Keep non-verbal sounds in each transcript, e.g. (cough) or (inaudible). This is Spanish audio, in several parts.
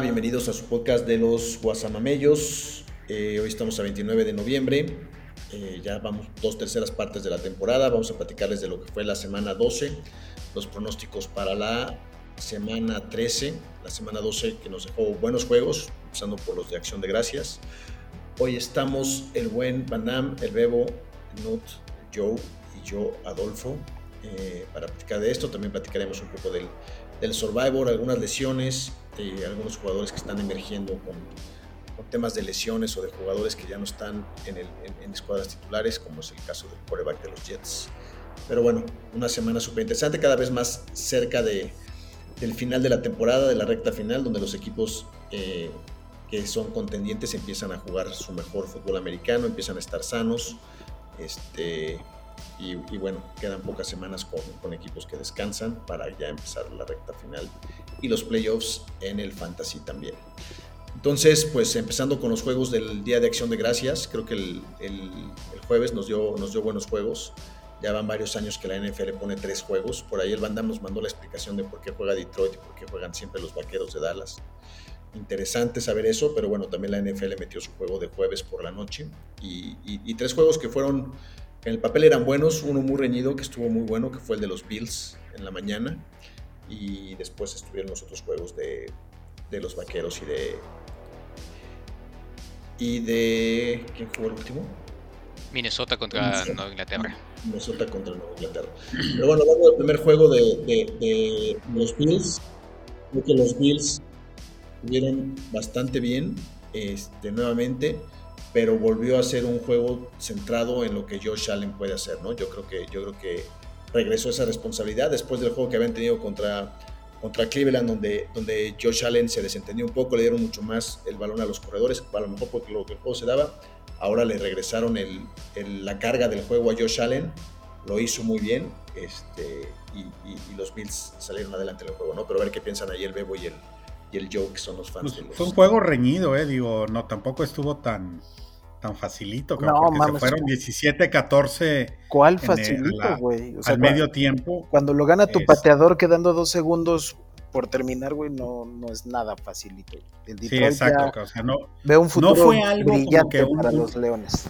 Bienvenidos a su podcast de los Guasamamellos. Eh, hoy estamos a 29 de noviembre. Eh, ya vamos dos terceras partes de la temporada. Vamos a platicarles de lo que fue la semana 12, los pronósticos para la semana 13, la semana 12 que nos dejó buenos juegos, empezando por los de Acción de Gracias. Hoy estamos el buen Banam, el Bebo, Nut, Joe y yo, Adolfo, eh, para platicar de esto. También platicaremos un poco del Survivor, algunas lesiones algunos jugadores que están emergiendo con, temas de lesiones o de jugadores que ya no están en, en, escuadras titulares, como es el caso del quarterback de los Jets. Pero bueno, una semana súper interesante, cada vez más cerca de, del final de la temporada, de la recta final, donde los equipos eh, que son contendientes empiezan a jugar su mejor fútbol americano, empiezan a estar sanos. Este, y, bueno, quedan pocas semanas con, con, equipos que descansan para ya empezar la recta final y los playoffs en el fantasy también. Entonces, pues empezando con los juegos del Día de Acción de Gracias, creo que el, jueves nos dio, nos dio buenos juegos. Ya van varios años que la NFL pone tres juegos. Por ahí el Van nos mandó la explicación de por qué juega Detroit y por qué juegan siempre los vaqueros de Dallas. Interesante saber eso, pero bueno, también la NFL metió su juego de jueves por la noche. Y, y tres juegos que fueron en el papel eran buenos, uno muy reñido que estuvo muy bueno, que fue el de los Bills en la mañana, y después estuvieron los otros juegos de, de los Vaqueros y de... ¿Y de... ¿Quién jugó el último? Minnesota contra Nueva Inglaterra. Minnesota contra Nueva Inglaterra. Pero bueno, hablando del primer juego de, de, de los Bills, creo que los Bills estuvieron bastante bien este, nuevamente pero volvió a ser un juego centrado en lo que Josh Allen puede hacer, ¿no? Yo creo que, yo creo que regresó esa responsabilidad después del juego que habían tenido contra, contra Cleveland, donde, donde Josh Allen se desentendió un poco, le dieron mucho más el balón a los corredores, a lo mejor porque lo que el juego se daba, ahora le regresaron el, la carga del juego a Josh Allen, lo hizo muy bien, este, y, los Bills salieron adelante en el juego, ¿no? Pero a ver qué piensan ahí el Bebo y el, y el Joe, que son los fans. Pues fue un juego reñido, eh, digo, no, tampoco estuvo tan tan facilito, no, porque se fueron 17-14. ¿Cuál facilito, güey? al medio tiempo. Cuando lo gana tu pateador quedando dos segundos por terminar, güey, no, no es nada facilito. sí, exacto. O sea, no, veo un futuro no fue algo brillante que para los Leones.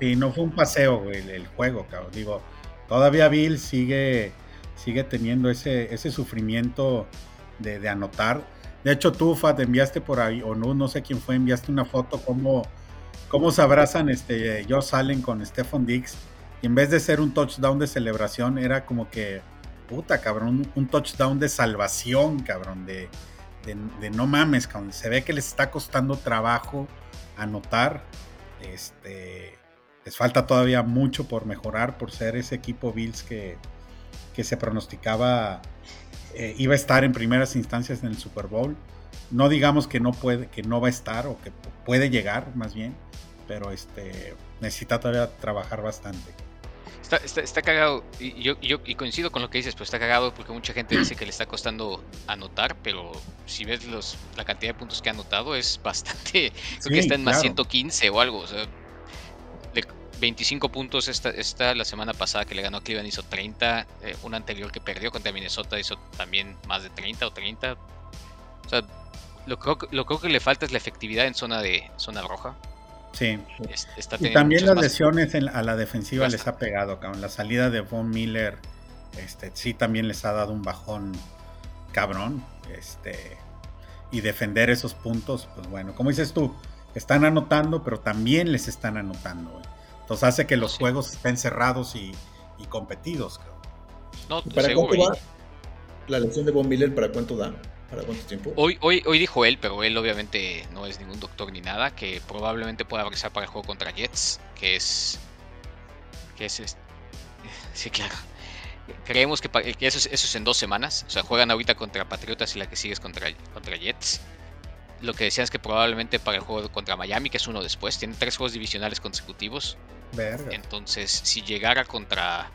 Sí, no fue un paseo, güey, el, juego, cabrón. Digo, todavía Bill sigue, sigue teniendo ese, ese sufrimiento de, de anotar. De hecho, tú, Fat, enviaste por ahí, o no, no sé quién fue, enviaste una foto como cómo se abrazan este, Josh Allen con Stephon Diggs. Y en vez de ser un touchdown de celebración, era como que, puta, cabrón, un, touchdown de salvación, cabrón, de, de, no mames. Se ve que les está costando trabajo anotar. Este, les falta todavía mucho por mejorar, por ser ese equipo Bills que, que se pronosticaba eh, iba a estar en primeras instancias en el Super Bowl. No digamos que no puede, que no va a estar o que puede llegar, más bien pero este necesita todavía trabajar bastante. Está, cagado, y yo, y coincido con lo que dices, pero está cagado porque mucha gente dice que le está costando anotar, pero si ves los, la cantidad de puntos que ha anotado es bastante, creo que está en más 115 o algo, o sea, 25 puntos esta, esta, la semana pasada que le ganó a Cleveland hizo 30, eh, una anterior que perdió contra Minnesota hizo también más de 30 o 30, o sea, lo, lo creo que le falta es la efectividad en zona de zona roja, Sí. y también las lesiones a la defensiva les ha pegado, cabrón. La salida de Von Miller, este, sí también les ha dado un bajón cabrón. Este, y defender esos puntos, pues bueno, como dices tú, están anotando, pero también les están anotando. Entonces hace que los juegos estén cerrados y, competidos. ¿Para cuánto va la lesión de Von Miller? ¿Para cuánto da? ¿Para cuánto tiempo? Hoy, hoy, hoy dijo él, pero él obviamente no es ningún doctor ni nada, que probablemente pueda regresar para el juego contra Jets, que es. que es. (laughs) sí, claro. creemos que, eso, es, eso, es, en dos semanas. O sea, juegan ahorita contra Patriotas y la que sigue es contra, contra Jets. Lo que decían es que probablemente para el juego contra Miami, que es uno después, tienen tres juegos divisionales consecutivos. Entonces, si llegara contra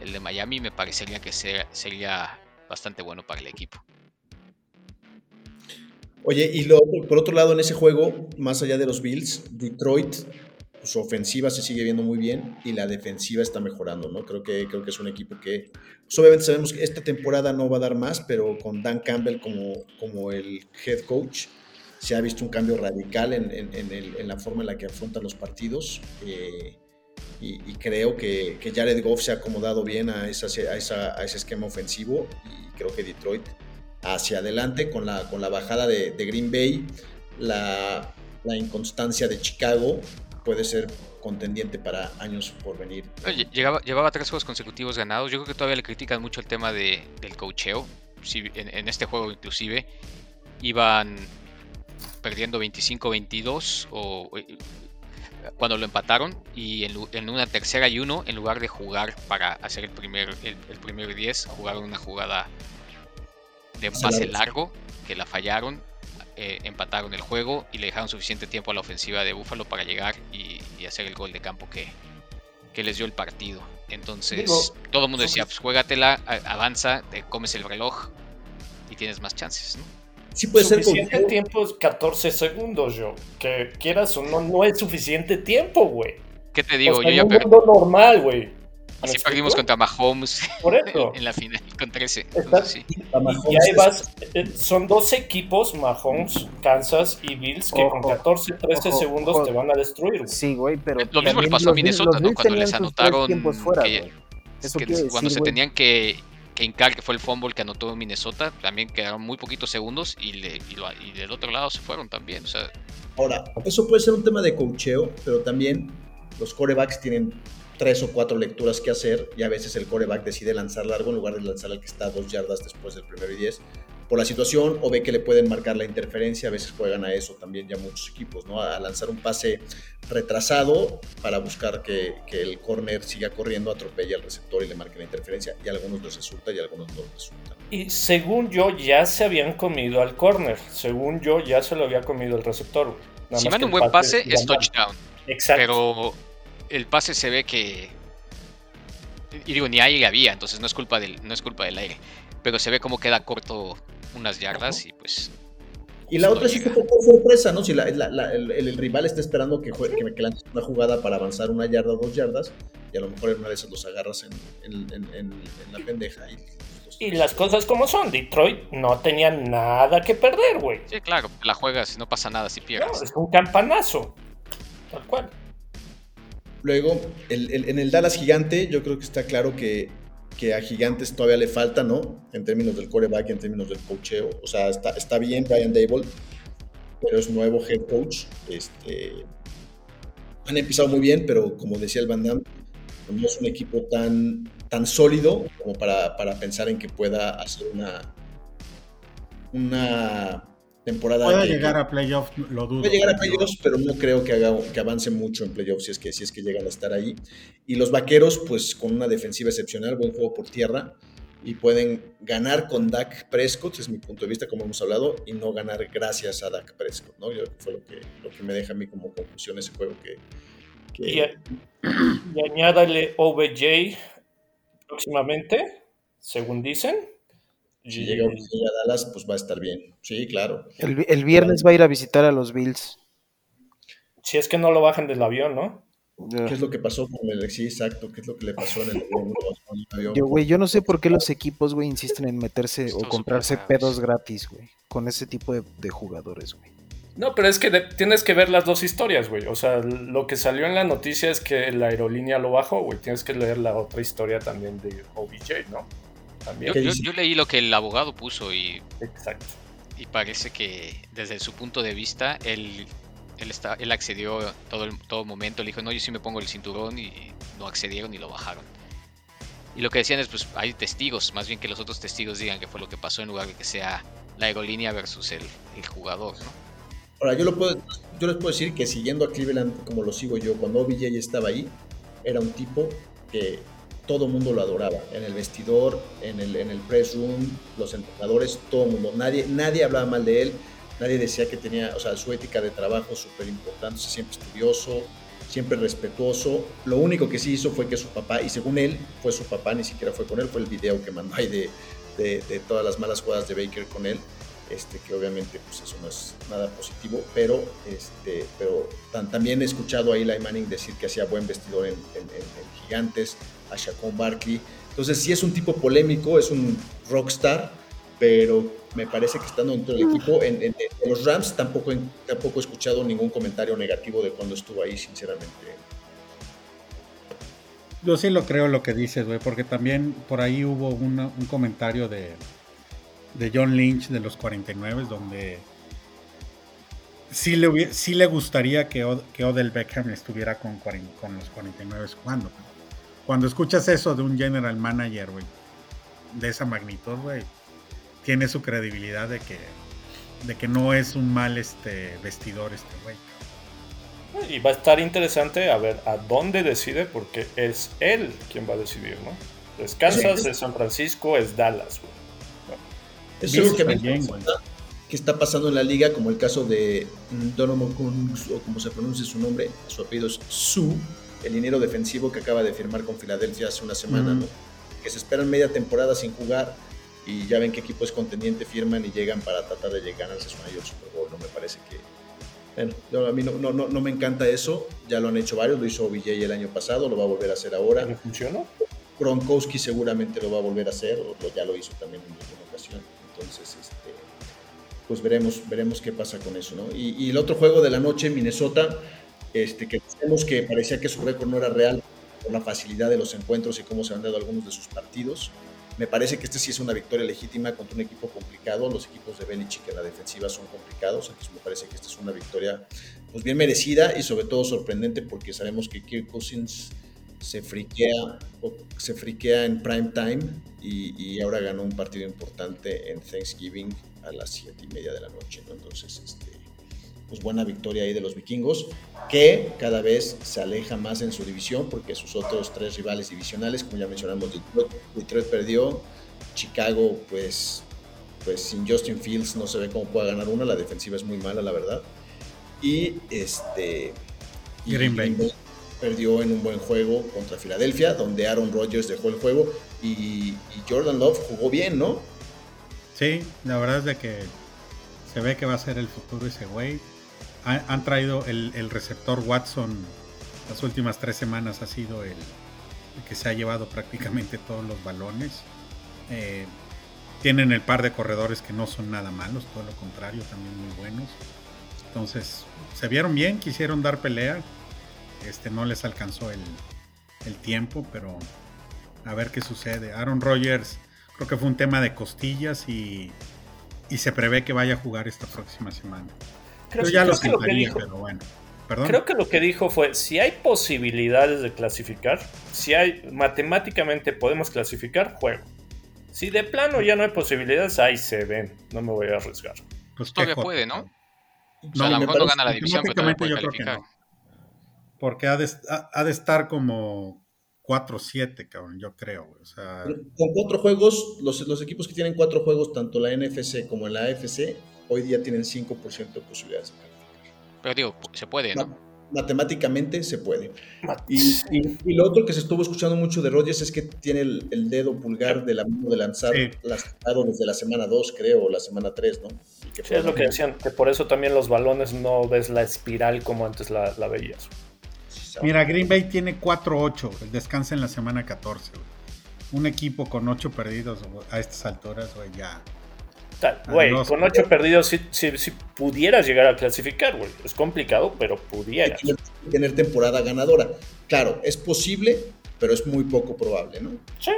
el de Miami, me parecería que sería bastante bueno para el equipo. Oye, y por otro lado, en ese juego, más allá de los Bills, Detroit, su ofensiva se sigue viendo muy bien y la defensiva está mejorando, ¿no? Creo que, creo que es un equipo que, pues, obviamente sabemos que esta temporada no va a dar más, pero con Dan Campbell como, como el head coach, se ha visto un cambio radical en, en, la forma en la que afrontan los partidos. Eh, y, creo que, Jared Goff se ha acomodado bien a, a, esa, a, ese esquema ofensivo y creo que Detroit hacia adelante con la, con la bajada de, Green Bay, la, inconstancia de Chicago puede ser contendiente para años por venir. Llevaba tres juegos consecutivos ganados. Yo creo que todavía le critican mucho el tema de, del cocheo. Si, en, en, este juego inclusive iban perdiendo 25-22 o cuando lo empataron y en, una tercera y uno, en lugar de jugar para hacer el primer, el, primer 10, jugaron una jugada de un pase largo que la fallaron, eh, empataron el juego y le dejaron suficiente tiempo a la ofensiva de Buffalo para llegar y, hacer el gol de campo que, que, les dio el partido. Entonces, todo el mundo decía, pues juégatela, avanza, te comes el reloj y tienes más chances, ¿no? Sí puede suficiente ser tiempo es 14 segundos, yo. Que quieras o no, no es suficiente tiempo, güey. ¿Qué te digo? yo ya perdí. normal, güey. Así perdimos contra Mahomes (laughs) Por eso. en la final con 13. sí. Y ahí vas, eh, son dos equipos, Mahomes, Kansas y Bills, que con 14, 13 segundos te van a destruir. Sí, güey, pero. Lo mismo le pasó a Minnesota, ¿no? Cuando les anotaron. Fuera, que, que cuando se tenían que Incar, que fue el fumble que anotó Minnesota, también quedaron muy poquitos segundos y, le, y, del otro lado se fueron también. O sea, Ahora, eso puede ser un tema de cocheo, pero también los corebacks tienen tres o cuatro lecturas que hacer y a veces el coreback decide lanzar largo en lugar de lanzar al que está dos yardas después del primero y diez por la situación o ve que le pueden marcar la interferencia, a veces juegan a eso también ya muchos equipos, ¿no? A lanzar un pase retrasado para buscar que, el corner siga corriendo, atropelle al receptor y le marque la interferencia y a algunos les resulta y a algunos no les resulta. Y según yo ya se habían comido al corner, según yo ya se lo había comido el receptor. si manda un buen pase es touchdown. Exacto. Pero el pase se ve que y digo ni ahí había, entonces no es culpa del no es culpa del aire, pero se ve como queda corto unas yardas y pues... Y la otra sí que fue por sorpresa, ¿no? Si la, el, rival está esperando que, juegue, que, lances una jugada para avanzar una yarda o dos yardas, y a lo mejor en una de esas los agarras en, la pendeja. Y, y, las cosas como son, Detroit no tenía nada que perder, güey. Sí, claro, la juegas, no pasa nada si pierdes. No, es un campanazo, tal cual. Luego, en el Dallas Gigante, yo creo que está claro que que a Gigantes todavía le falta, ¿no? En términos del coreback, en términos del coacheo. O sea, está, está bien Brian Dable, pero es nuevo head coach. Este, han empezado muy bien, pero como decía el Van Damme, no es un equipo tan, tan sólido como para, para pensar en que pueda hacer una, una temporada. Puede llegar a playoffs, lo dudo. Puede llegar a playoffs, pero no creo que, haga, que avance mucho en playoffs si es, que, si es que llegan a estar ahí. Y los vaqueros, pues con una defensiva excepcional, buen juego por tierra, y pueden ganar con Dak Prescott, es mi punto de vista, como hemos hablado, y no ganar gracias a Dak Prescott, ¿no? Yo, fue lo que, lo que me deja a mí como conclusión ese juego que. Y, y añádale OBJ próximamente, según dicen. Si llega a Dallas, pues va a estar bien. Sí, claro. El, viernes va a ir a visitar a los Bills. Si es que no lo bajan del avión, ¿no? ¿Qué es lo que pasó con el sí, exacto? ¿Qué es lo que le pasó en el, avión? Yo, güey, yo no sé por qué los equipos, güey, insisten en meterse o comprarse pedos gratis, güey, con ese tipo de, jugadores, güey. No, pero es que tienes que ver las dos historias, güey. O sea, lo que salió en la noticia es que la aerolínea lo bajó, güey. Tienes que leer la otra historia también de OBJ, ¿no? Yo, leí lo que el abogado puso y. Exacto. Y parece que desde su punto de vista, él, él, está, él accedió todo el todo momento. Le dijo, no, yo sí me pongo el cinturón y no accedieron y lo bajaron. Y lo que decían es, pues hay testigos, más bien que los otros testigos digan que fue lo que pasó en lugar de que sea la aerolínea versus el, el jugador, ¿no? Ahora, yo, lo puedo, yo les puedo decir que siguiendo a Cleveland como lo sigo yo, cuando OBJ estaba ahí, era un tipo que todo el mundo lo adoraba. En el vestidor, en el, en el press room, los entrenadores, todo el mundo. Nadie, nadie hablaba mal de él, nadie decía que tenía, o sea, su ética de trabajo súper importante, siempre estudioso, siempre respetuoso. Lo único que sí hizo fue que su papá, y según él, fue su papá, ni siquiera fue con él, fue el video que mandó ahí de, de, de todas las malas jugadas de Baker con él este, que obviamente pues eso no es nada positivo, pero, este, pero también he escuchado a Eli Manning decir que hacía buen vestidor en, Gigantes, a Shaquon Barkley, entonces sí es un tipo polémico, es un rockstar, pero me parece que estando dentro del equipo, en, los Rams tampoco, tampoco he escuchado ningún comentario negativo de cuando estuvo ahí, sinceramente. Yo sí lo creo lo que dices, güey, porque también por ahí hubo un comentario de, de John Lynch de los 49, donde sí le, sí le gustaría que, que, Odell Beckham estuviera con, con los 49 jugando. Cuando escuchas eso de un general manager, güey, de esa magnitud, güey, tiene su credibilidad de que, de que no es un mal este, vestidor este güey. Y va a estar interesante a ver a dónde decide, porque es él quien va a decidir, ¿no? Es Kansas, es San Francisco, es Dallas, güey. Eso es lo que me que está pasando en la liga, como el caso de Donovan Kunz, o como se pronuncia su nombre, su apellido es Su, el dinero defensivo que acaba de firmar con Filadelfia hace una semana, ¿no? que se esperan media temporada sin jugar y ya ven qué equipo es contendiente, firman y llegan para tratar de ganarse su mayor Super Bowl, ¿no? Me parece que... Bueno, a mí no, no, no, me encanta eso, ya lo han hecho varios, lo hizo OBJ el año pasado, lo va a volver a hacer ahora. ¿No funcionó? Gronkowski seguramente lo va a volver a hacer, o ya lo hizo también en alguna ocasión. Entonces, este, pues veremos, veremos qué pasa con eso, ¿no? Y, el otro juego de la noche, Minnesota, este, que vemos que parecía que su récord no era real por la facilidad de los encuentros y cómo se han dado algunos de sus partidos. Me parece que este sí es una victoria legítima contra un equipo complicado. Los equipos de Belichick en la defensiva son complicados, entonces me parece que esta es una victoria pues bien merecida y sobre todo sorprendente porque sabemos que Kirk Cousins se friquea, se friquea en prime time y, ahora ganó un partido importante en Thanksgiving a las 7 y media de la noche. Entonces, este, pues buena victoria ahí de los vikingos, que cada vez se aleja más en su división porque sus otros tres rivales divisionales, como ya mencionamos, Detroit, perdió, Chicago pues, pues sin Justin Fields no se ve cómo pueda ganar una, la defensiva es muy mala la verdad. Y este... Green Bay perdió en un buen juego contra Filadelfia, donde Aaron Rodgers dejó el juego y, Jordan Love jugó bien, ¿no? Sí, la verdad es de que se ve que va a ser el futuro ese güey. Han, traído el, receptor Watson, las últimas tres semanas ha sido el, que se ha llevado prácticamente todos los balones. Eh, tienen el par de corredores que no son nada malos, todo lo contrario, también muy buenos. Entonces, se vieron bien, quisieron dar pelea este, no les alcanzó el, tiempo, pero a ver qué sucede. Aaron Rodgers creo que fue un tema de costillas y, se prevé que vaya a jugar esta próxima semana. Creo, ya lo sentaría, pero bueno. Creo que lo que dijo fue, si hay posibilidades de clasificar, si hay matemáticamente podemos clasificar, juego. Si de plano ya no hay posibilidades, ahí se ven, no me voy a arriesgar. Pues todavía puede, ¿no? O sea, a lo mejor no gana la división, pero todavía puede calificar. Porque ha de, ha, de estar como 4-7, cabrón, yo creo. O sea... Con cuatro juegos, los, los, equipos que tienen cuatro juegos, tanto la NFC como la AFC, hoy día tienen 5% de posibilidades de calificar. Pero digo, se puede, ¿no? matemáticamente se puede. Y, y, lo otro que se estuvo escuchando mucho de Rodgers es que tiene el, dedo pulgar de la mano de lanzar lastimado desde la semana 2, creo, o la semana 3, ¿no? sí, es lo que decían, que por eso también los balones no ves la espiral como antes la, la veías. Mira, Green Bay tiene 4-8, descansa en la semana 14. Un equipo con 8 perdidos a estas alturas, güey, ya. Güey, con 8 perdidos si, si, pudieras llegar a clasificar, güey. Es complicado, pero pudieras. Tener temporada ganadora. Claro, es posible, pero es muy poco probable, ¿no? Sí.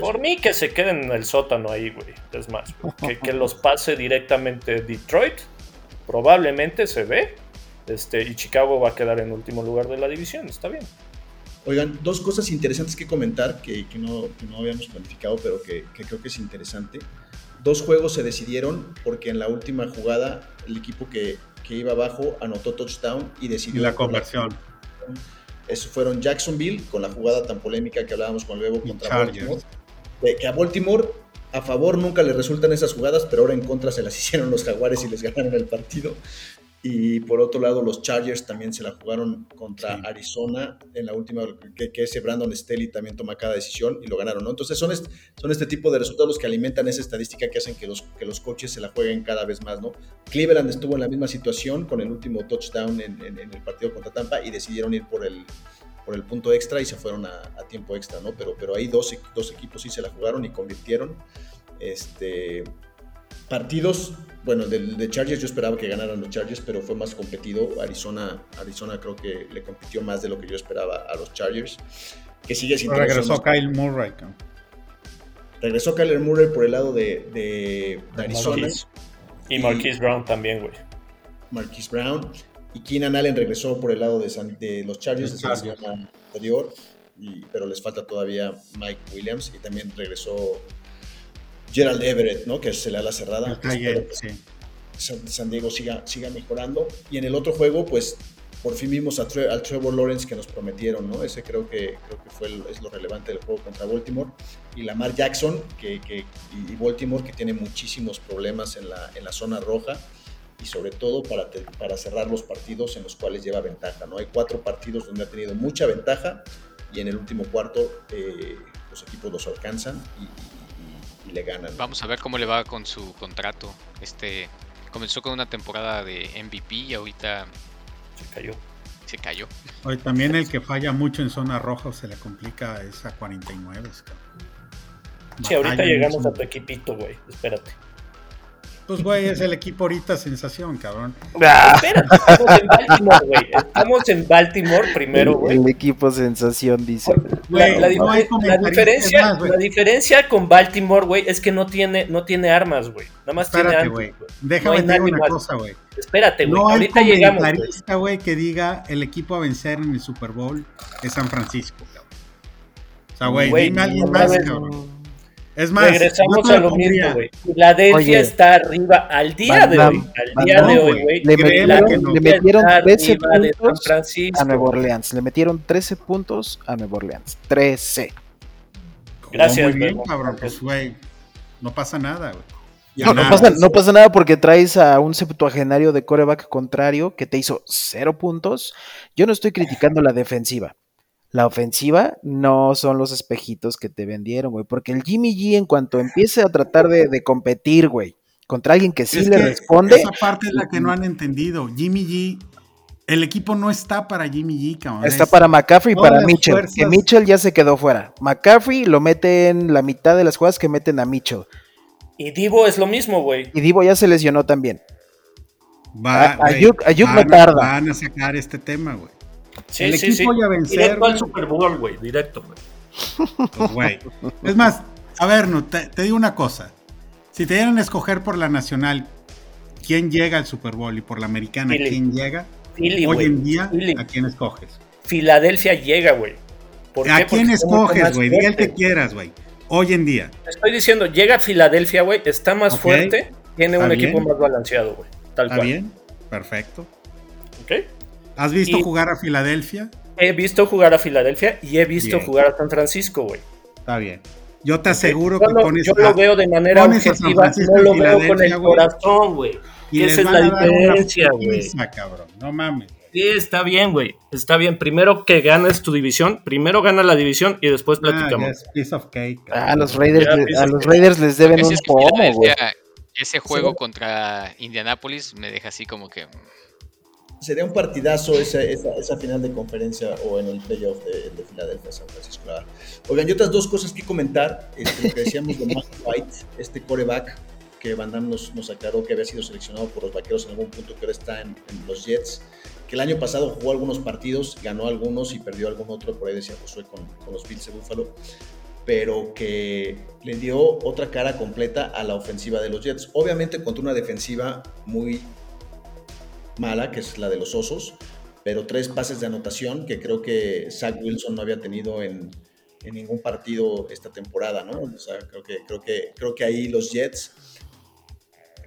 Por, mí que se queden en el sótano ahí, güey. Es más, que, que (laughs) los pase directamente Detroit. Probablemente se ve este, y Chicago va a quedar en último lugar de la división, está bien. Oigan, dos cosas interesantes que comentar que, no, habíamos planificado, pero que, creo que es interesante. Dos juegos se decidieron porque en la última jugada el equipo que, iba abajo anotó touchdown y decidió... La conversión. Esos fueron Jacksonville, con la jugada tan polémica que hablábamos con Luego contra Baltimore. que a Baltimore a favor nunca le resultan esas jugadas, pero ahora en contra se las (laughs) hicieron los Jaguares y les ganaron el partido. Y por otro lado, los Chargers también se la jugaron contra Arizona en la última, que, ese Brandon Staley también toma cada decisión y lo ganaron, ¿no? Entonces son este, son este tipo de resultados los que alimentan esa estadística que hacen que los, que los coches se la jueguen cada vez más, ¿no? Cleveland estuvo en la misma situación con el último touchdown en, el partido contra Tampa y decidieron ir por el, por el punto extra y se fueron a, tiempo extra, ¿no? Pero, pero ahí dos, dos equipos sí se la jugaron y convirtieron. Este, partidos, bueno, de, Chargers yo esperaba que ganaran los Chargers, pero fue más competido. Arizona, Arizona creo que le compitió más de lo que yo esperaba a los Chargers, que sigue sin Regresó Kyle Murray. Regresó Kyle Murray por el lado de, Arizona. Y Marquise Brown también, güey. Marquise Brown. Y Keenan Allen regresó por el lado de, los Chargers de la semana anterior, pero les falta todavía Mike Williams y también regresó Gerald Everett, ¿no? Que se le da la cerrada. San, Diego siga, siga mejorando. Y en el otro juego, pues por fin vimos a al Trevor Lawrence que nos prometieron, ¿no? Ese creo que, creo que fue es lo relevante del juego contra Baltimore. Y Lamar Jackson que, que, y Baltimore que tiene muchísimos problemas en la, en la zona roja y sobre todo para, para cerrar los partidos en los cuales lleva ventaja, ¿no? Hay cuatro partidos donde ha tenido mucha ventaja y en el último cuarto eh, los equipos los alcanzan y, le ganan. Vamos a ver cómo le va con su contrato. Este comenzó con una temporada de MVP y ahorita se cayó. Se cayó. Hoy también el que falla mucho en zona roja se le complica esa 49. Sí, ahorita llegamos a tu equipito, güey. Espérate. Pues, güey, es el equipo ahorita sensación, cabrón. Ah. Espérate, estamos en Baltimore, güey. Estamos en Baltimore primero, güey. El, equipo sensación, dice. la, diferencia, la diferencia con Baltimore, güey, es que no tiene, no tiene armas, güey. Nada más tiene armas. güey. Déjame decir una cosa, güey. Espérate, güey. No ahorita hay comentarista, güey, que diga el equipo a vencer en el Super Bowl es San Francisco, cabrón. O sea, güey, dime alguien más, cabrón. Es más, regresamos a lo mismo, güey. Filadelfia está arriba al día de hoy. Al día de hoy, güey. Le, metieron 13 puntos a Nueva Orleans. Le metieron 13 puntos a Nueva Orleans. 13. Gracias, muy bien, cabrón. Pues, güey, no pasa nada, güey. No, no, pasa, no, pasa, nada porque traes a un septuagenario de coreback contrario que te hizo cero puntos. Yo no estoy criticando la defensiva la ofensiva no son los espejitos que te vendieron, güey. Porque el Jimmy G, en cuanto empiece a tratar de, competir, güey, contra alguien que sí le responde. Esa parte es la que no han entendido. Jimmy G, el equipo no está para Jimmy G, cabrón. Está para McCaffrey y para Mitchell. Que Mitchell ya se quedó fuera. McCaffrey lo mete en la mitad de las jugadas que meten a Mitchell. Y Divo es lo mismo, güey. Y Divo ya se lesionó también. Va, a, Ayuk, no tarda. Van a sacar este tema, güey. Sí, el equipo ya vencer. Directo al Super Bowl, güey. Directo, güey. Pues, es más, a ver, no, te, digo una cosa. Si te dieran a escoger por la nacional, ¿quién llega al Super Bowl? Y por la americana, ¿quién llega? Hoy en día, ¿a quién escoges? Filadelfia llega, güey. ¿A quién escoges, güey? Diga el que quieras, güey. Hoy en día. Estoy diciendo, llega a Filadelfia, güey. Está más fuerte. Tiene un equipo más balanceado, güey. Tal ¿Está bien? Perfecto. Ok. ¿Has visto jugar a Filadelfia? He visto jugar a Filadelfia y he visto jugar a San Francisco, güey. Está bien. Yo te aseguro que pones Yo lo veo de manera objetiva, no lo veo con el corazón, güey. Y esa es la diferencia, güey. No mames. Sí, está bien, güey. Está bien. Primero que ganes tu división, primero gana la división y después ah, platicamos. Ah, a los Raiders, a los Raiders les deben un pomo, güey. Ese juego contra Indianapolis me deja así como que sería un partidazo esa, esa, final de conferencia o en el playoff de, de Filadelfia, San Francisco. Oigan, y otras dos cosas que comentar. Este, lo que decíamos de Mike White, este coreback que Van Damme nos, aclaró que había sido seleccionado por los vaqueros en algún punto, que ahora está en, los Jets. Que el año pasado jugó algunos partidos, ganó algunos y perdió algún otro, por ahí decía Josué, con, con los Bills de Buffalo pero que le dio otra cara completa a la ofensiva de los Jets. Obviamente contra una defensiva muy mala, que es la de los Osos, pero tres pases de anotación que creo que Zach Wilson no había tenido en, ningún partido esta temporada, ¿no? O sea, creo que, creo que, creo que ahí los Jets.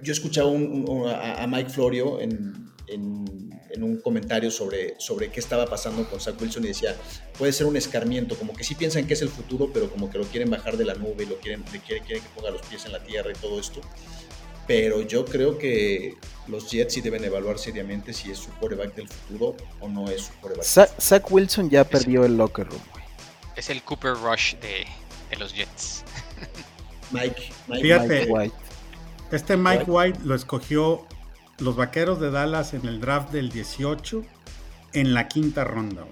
Yo escuchaba a, Mike Florio en, en, un comentario sobre, sobre qué estaba pasando con Zach Wilson y decía, puede ser un escarmiento, como que sí piensan que es el futuro, pero como que lo quieren bajar de la nube y lo quieren, quieren, quieren que ponga los pies en la tierra y todo esto. Pero yo creo que los Jets sí deben evaluar seriamente si es su quarterback del futuro o no es su quarterback. Zach, Wilson ya perdió el locker room, Es el Cooper Rush de, los Jets. Mike, Mike, White. Este Mike White lo escogió los Vaqueros de Dallas en el draft del 18 en la quinta ronda.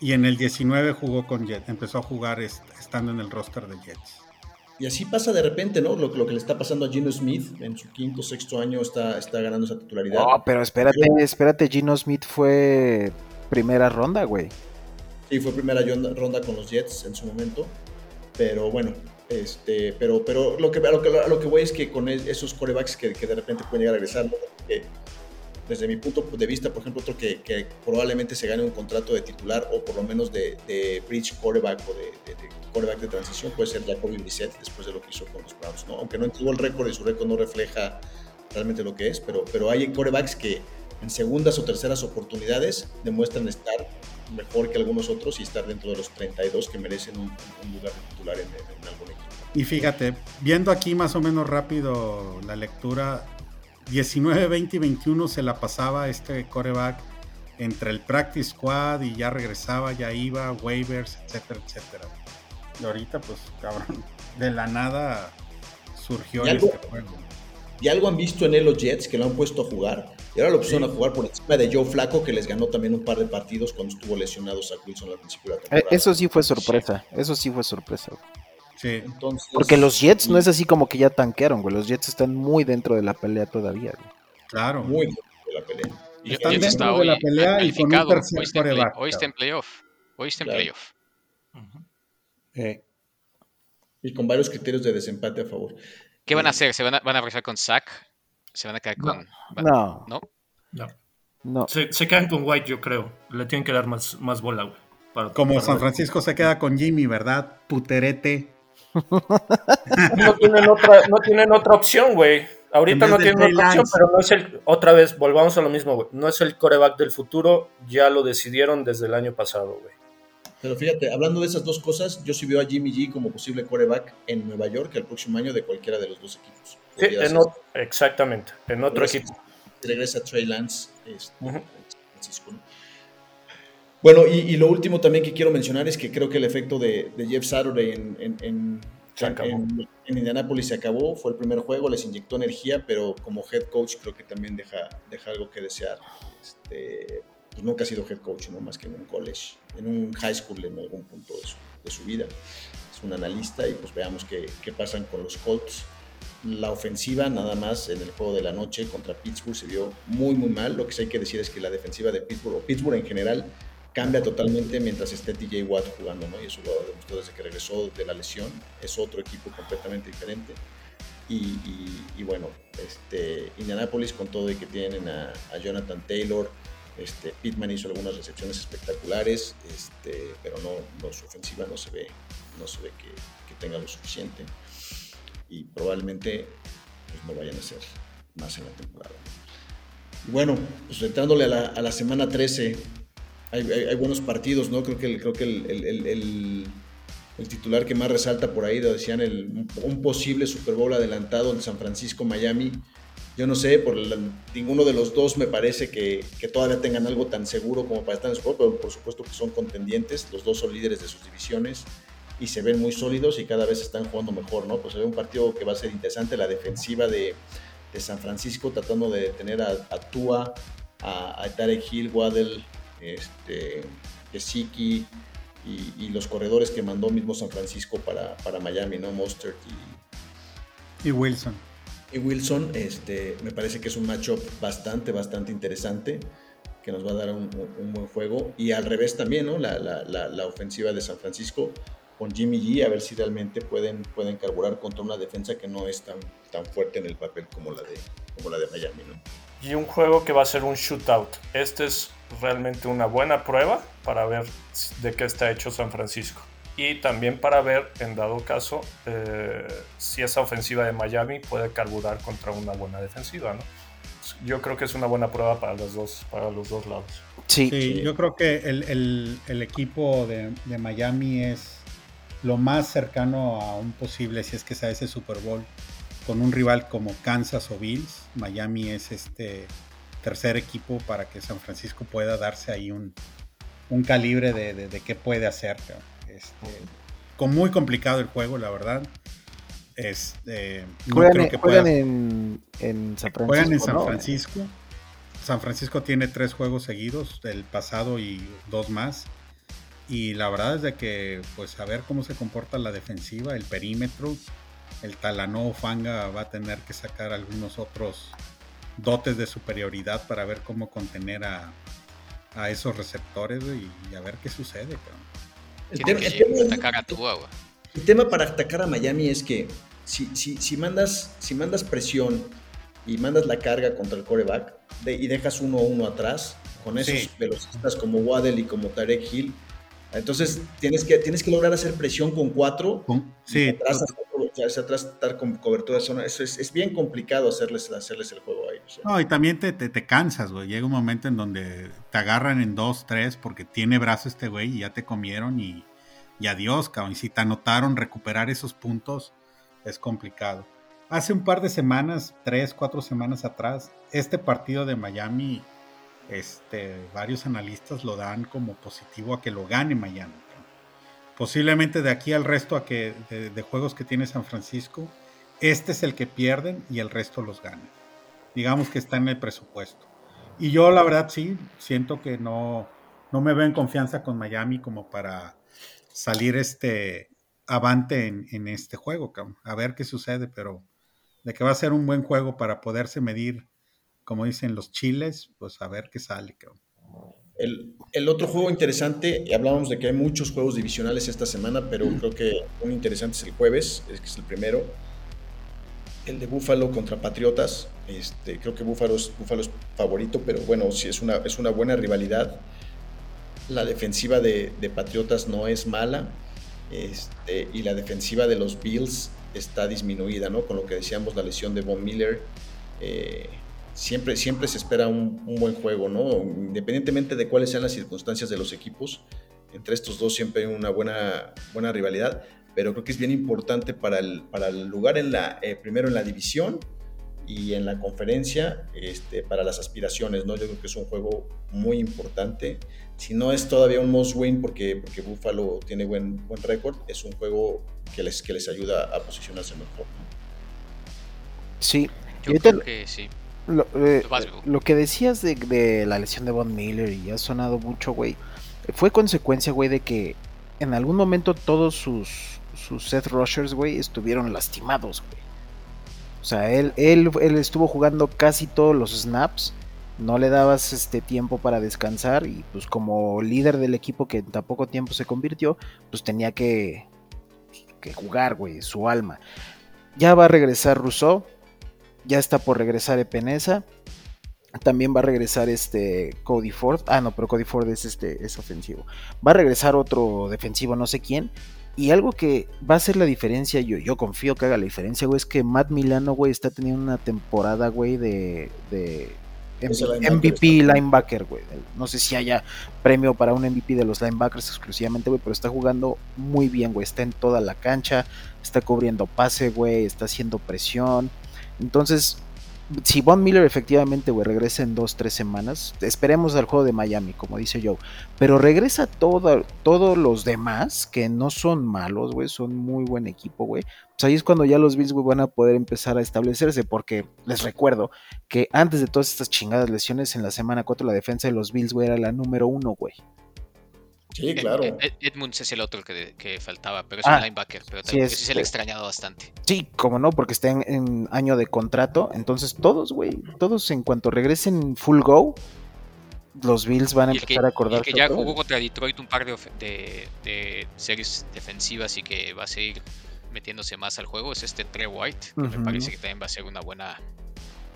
Y en el 19 jugó con Jets, empezó a jugar estando en el roster de Jets. Y así pasa de repente, ¿no? Lo, que le está pasando a Gino Smith en su quinto, sexto año está, está ganando esa titularidad. No, pero espérate, espérate, Gino Smith fue primera ronda, güey. Sí, fue primera ronda con los Jets en su momento. Pero bueno, este, pero, pero lo que, a lo que, lo que voy es que con esos corebacks que, de repente pueden llegar a regresar, desde mi punto de vista, por ejemplo, otro que, probablemente se gane un contrato de titular o por lo menos de, de bridge coreback o de, coreback de transición puede ser Jacoby Brissett después de lo que hizo con los Browns, ¿no? Aunque no entregó el récord y su récord no refleja realmente lo que es, pero, pero hay corebacks que en segundas o terceras oportunidades demuestran estar mejor que algunos otros y estar dentro de los 32 que merecen un, lugar de titular en, en, algún equipo. Y fíjate, viendo aquí más o menos rápido la lectura, 19, 20 y 21 se la pasaba este coreback entre el practice squad y ya regresaba, ya iba, waivers, etcétera, etcétera. Y ahorita, pues, cabrón, de la nada surgió este juego. Y algo han visto en él los Jets que lo han puesto a jugar. Y ahora lo pusieron a jugar por encima de Joe Flaco, que les ganó también un par de partidos cuando estuvo lesionado a Wilson al principio de la temporada. Eso sí fue sorpresa. Eso sí fue sorpresa. Sí. Porque los Jets no es así como que ya tanquearon, güey. Los Jets están muy dentro de la pelea todavía, güey. Claro. Muy dentro de la pelea. Y están dentro de la pelea y con un tercer Hoy está en playoff. Hoy está en playoff. Y con varios criterios de desempate a favor. ¿Qué van a hacer? ¿Se van a, van a regresar con Zach? ¿Se van a quedar con.? No. ¿No? No. Se, quedan con White, yo creo. Le tienen que dar más, más bola, güey. Como San Francisco se queda con Jimmy, ¿verdad? Puterete. (laughs) no, tienen otra, no tienen otra opción, güey. Ahorita no tienen otra opción, pero no es el. Otra vez, volvamos a lo mismo, güey. No es el coreback del futuro. Ya lo decidieron desde el año pasado, güey. Pero fíjate, hablando de esas dos cosas, yo sí veo a Jimmy G como posible coreback en Nueva York el próximo año de cualquiera de los dos equipos. Sí, exactamente, en otro equipo. Regresa Trey Lance, este, Francisco, Bueno, y, lo último también que quiero mencionar es que creo que el efecto de, Jeff Saturday en, en, en, en, Indianapolis se acabó. Fue el primer juego, les inyectó energía, pero como head coach creo que también deja, deja algo que desear. Este, pues nunca ha sido head coach, ¿no? más que en un college, en un high school en algún punto de su, vida. Es un analista y pues veamos qué, qué pasan con los Colts. La ofensiva nada más en el juego de la noche contra Pittsburgh se vio muy muy mal. Lo que sí hay que decir es que la defensiva de Pittsburgh o Pittsburgh en general cambia totalmente mientras esté TJ Watt jugando, ¿no? Y eso lo demostró desde que regresó de la lesión. Es otro equipo completamente diferente. Y, y, bueno, este, Indianapolis con todo de que tienen a, a Jonathan Taylor, este, Pittman hizo algunas recepciones espectaculares, este, pero no, su ofensiva no se ve, no se ve que, tenga lo suficiente y probablemente pues, no vayan a ser más en la temporada. Y bueno, pues entrándole a la, a la semana 13, hay, buenos partidos, ¿no? Creo que, el, creo que el, titular que más resalta por ahí, decían, el, un posible Super Bowl adelantado en San Francisco-Miami yo no sé, por ninguno de los dos me parece que, todavía tengan algo tan seguro como para estar en el sport, pero por supuesto que son contendientes, los dos son líderes de sus divisiones y se ven muy sólidos y cada vez están jugando mejor, ¿no? Pues se ve un partido que va a ser interesante, la defensiva de, San Francisco tratando de tener a, Tua, a, a, Tarek Hill, Waddell, este, Gesicki y, los corredores que mandó mismo San Francisco para, para Miami, ¿no? Mostert y... Y Wilson y Wilson, este, me parece que es un matchup bastante, bastante interesante, que nos va a dar un, buen juego. Y al revés también, ¿no? La, la, la, ofensiva de San Francisco con Jimmy G, a ver si realmente pueden, pueden carburar contra una defensa que no es tan, tan fuerte en el papel como la, de, como la de Miami, ¿no? Y un juego que va a ser un shootout. Este es realmente una buena prueba para ver de qué está hecho San Francisco y también para ver, en dado caso, eh, si esa ofensiva de Miami puede carburar contra una buena defensiva, ¿no? yo creo que es una buena prueba para los dos, para los dos lados. Sí, yo creo que el, equipo de, Miami es lo más cercano a un posible, si es que sea ese Super Bowl, con un rival como Kansas o Bills. Miami es este tercer equipo para que San Francisco pueda darse ahí un, calibre de, qué puede hacer. Este, con muy complicado el juego, la verdad. Este, juegan, en, San Francisco. Juegan en San Francisco. San Francisco tiene tres juegos seguidos, del pasado y dos más. Y la verdad es de que, pues, a ver cómo se comporta la defensiva, el perímetro. El Talano Fanga va a tener que sacar algunos otros dotes de superioridad para ver cómo contener a, esos receptores y, a ver qué sucede. El, tema, el tema para atacar a Miami es que si, si, si, mandas, si mandas presión y mandas la carga contra el coreback y dejas uno a uno atrás, con esos velocistas como Waddell y como Tarek Hill, entonces tienes que, tienes que lograr hacer presión con cuatro. Sí. Atrás, atrás estar con cobertura zona. Eso es, bien complicado hacerles, hacerles el juego ahí. No, y también te, te, te, cansas, güey. Llega un momento en donde te agarran en dos, tres, porque tiene brazo este güey y ya te comieron y, y adiós, cabrón. Y si te anotaron recuperar esos puntos, es complicado. Hace un par de semanas, tres, cuatro semanas atrás, este partido de Miami, este, varios analistas lo dan como positivo a que lo gane Miami. Posiblemente de aquí al resto a que, de, juegos que tiene San Francisco, este es el que pierden y el resto los ganan. Digamos que está en el presupuesto. Y yo la verdad sí, siento que no, no me veo en confianza con Miami como para salir este, avante en, este juego, a ver qué sucede, pero de que va a ser un buen juego para poderse medir, como dicen los chiles, pues a ver qué sale. El, otro juego interesante, hablábamos de que hay muchos juegos divisionales esta semana, pero creo que un interesante es el jueves, es que es el primero. El de Búfalo contra Patriotas. Este, creo que Búfalo es, Búfalo es favorito, pero bueno, sí es una, es una buena rivalidad. La defensiva de, de Patriotas no es mala este, y la defensiva de los Bills está disminuida, ¿no? Con lo que decíamos, la lesión de Von Miller. Eh, siempre, siempre se espera un, buen juego, ¿no? Independientemente de cuáles sean las circunstancias de los equipos, entre estos dos siempre hay una buena, buena rivalidad, pero creo que es bien importante para el, para el lugar en la, eh, primero en la división y en la conferencia este, para las aspiraciones, ¿no? Yo creo que es un juego muy importante. Si no es todavía un must win porque, porque Buffalo tiene buen, buen récord, es un juego que les, que les ayuda a posicionarse mejor. Sí, yo creo que sí. Eh, lo, que decías de, de, la lesión de Von Miller y ha sonado mucho, güey, fue consecuencia, güey, de que en algún momento todos sus, sus Seth Rushers, güey, estuvieron lastimados, güey. O sea, él, él, él estuvo jugando casi todos los snaps no le dabas este tiempo para descansar y pues como líder del equipo que en tan poco tiempo se convirtió, pues tenía que, que jugar, güey, su alma. Ya va a regresar Rousseau, ya está por regresar Epenesa, también va a regresar este Cody Ford, ah no, pero Cody Ford es este es ofensivo. Va a regresar otro defensivo, no sé quién. Y algo que va a hacer la diferencia, yo, yo confío que haga la diferencia, güey, es que Matt Milano, güey, está teniendo una temporada, güey, de, de MVP linebacker, güey. No sé si haya premio para un MVP de los linebackers exclusivamente, güey, pero está jugando muy bien, güey. Está en toda la cancha, está cubriendo pase, güey, está haciendo presión. Entonces, si Von Miller efectivamente, regresa en dos, tres semanas, esperemos al juego de Miami, como dice Joe, pero regresa todo, todos los demás, que no son malos, güey, son muy buen equipo, güey. Pues ahí es cuando ya los Bills, van a poder empezar a establecerse, porque les recuerdo que antes de todas estas chingadas lesiones, en la semana 4 la defensa de los Bills, güey, era la número uno, güey. Sí, claro. Edmunds es el otro que, faltaba, pero es un ah, linebacker, pero sí, es, se le ha extrañado bastante. Sí, como no, porque está en, año de contrato, entonces todos, güey, todos en cuanto regresen full go, los Bills van a empezar a acordar. que ya jugó contra Detroit un par de, de, series defensivas y que va a seguir metiéndose más al juego es este Trey White, que me parece que también va a ser una buena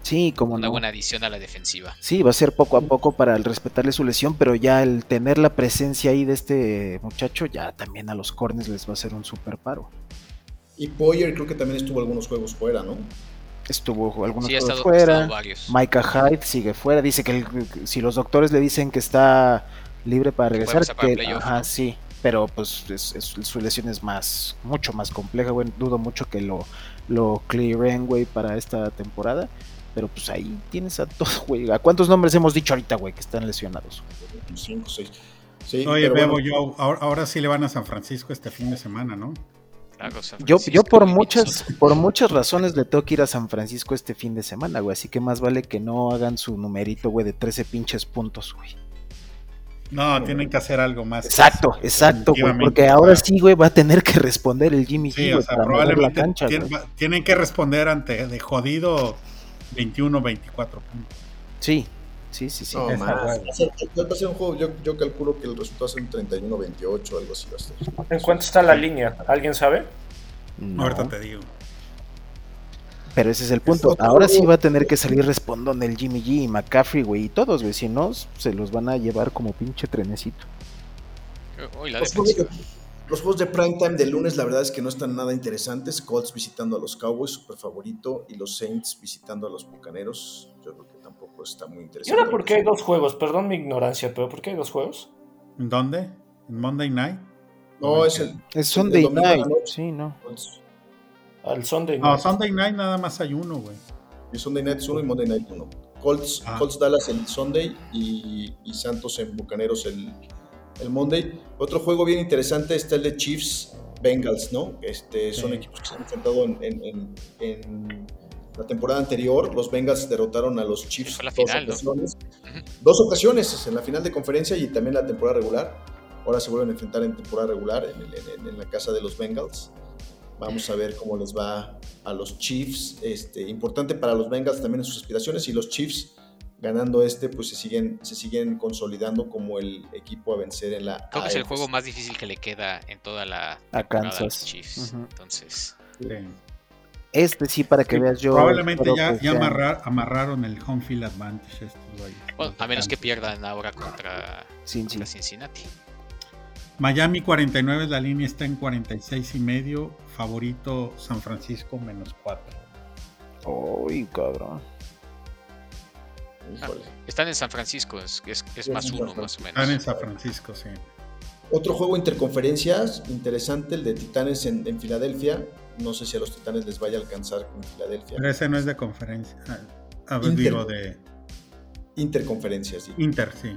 Sí, como una buena adición a la defensiva. Sí, va a ser poco a poco para el respetarle su lesión, pero ya el tener la presencia ahí de este muchacho, ya también a los corners les va a ser un super paro. Y Poyer creo que también estuvo algunos juegos fuera, ¿no? Estuvo algunos sí, estado, fuera. Micah Hyde sigue fuera. Dice que si los doctores le dicen que está libre para regresar, que, ajá, sí. Pero pues su lesión es más, mucho más compleja, güey. Dudo mucho que lo, lo clearen, güey, para esta temporada. Pero pues ahí tienes a todos, (laughs) güey. ¿A cuántos nombres hemos dicho ahorita, güey, que están lesionados? Cinco, seis. Oye, Bebo, yo, ahora, sí le van a San Francisco este fin de semana, ¿no? yo, yo por muchas, (laughs) por muchas razones le tengo que ir a San Francisco este fin de semana, güey. Así que más vale que no hagan su numerito, güey, de 13 pinches puntos, güey. No, tienen que hacer algo más. Exacto, exacto, güey, porque ahora sí, güey, va a tener que responder el Jimmy sí, o sea, probablemente tienen, que responder ante de jodido 21, 24 puntos. Sí, sí, sí, sí. No, más. un juego, yo, yo, calculo que el resultado es un 31, 28, algo así va a ser. ¿En cuánto está la línea? ¿Alguien sabe? No. Ahorita te digo. Pero ese es el punto. Ahora sí va a tener que salir respondón el Jimmy G y McCaffrey, güey. Y todos, güey. Si no, se los van a llevar como pinche trenecito. los, juegos de, prime time del lunes, la verdad es que no están nada interesantes. Colts visitando a los Cowboys, super favorito. Y los Saints visitando a los Bucaneros. Yo creo que tampoco está muy interesante. ¿Y ahora por qué hay dos juegos? Perdón mi ignorancia, pero ¿por qué hay dos juegos? ¿En dónde? ¿En Monday Night? No, es el. Es Sunday Night. Sí, no. Al Sunday Night. No, Sunday Night nada más hay uno, güey. Y Sunday Night es uno y Monday Night uno. Colts, ah. Colts Dallas el Sunday y, y, Santos en Bucaneros el, el Monday. Otro juego bien interesante está el de Chiefs Bengals, ¿no? Este, Son equipos que se han enfrentado en, en, en, la temporada anterior. Los Bengals derrotaron a los Chiefs la dos ocasiones. Dos ocasiones en la final de conferencia y también la temporada regular. Ahora se vuelven a enfrentar en temporada regular en, en la casa de los Bengals. Vamos a ver cómo les va a los Chiefs. Este, importante para los Bengals también en sus aspiraciones y los Chiefs ganando este, pues se siguen, se siguen consolidando como el equipo a vencer en la. Creo que es el juego más difícil que le queda en toda la a Kansas. Chiefs. Entonces. Este sí, para que veas yo. Probablemente ya, ya amarraron el home field advantage. a menos que pierdan ahora contra, contra Cincinnati. Miami 49, la línea está en 46 y medio. Favorito San Francisco menos 4. Uy, cabrón. Ah, están en San Francisco, es, más uno, más o menos. Están en San Francisco, sí. Otro juego interconferencias, interesante, el de Titanes en, Filadelfia. No sé si a los Titanes les vaya a alcanzar con Filadelfia. Pero ese no es de conferencia. Ah, digo de. Interconferencias, sí. Inter, sí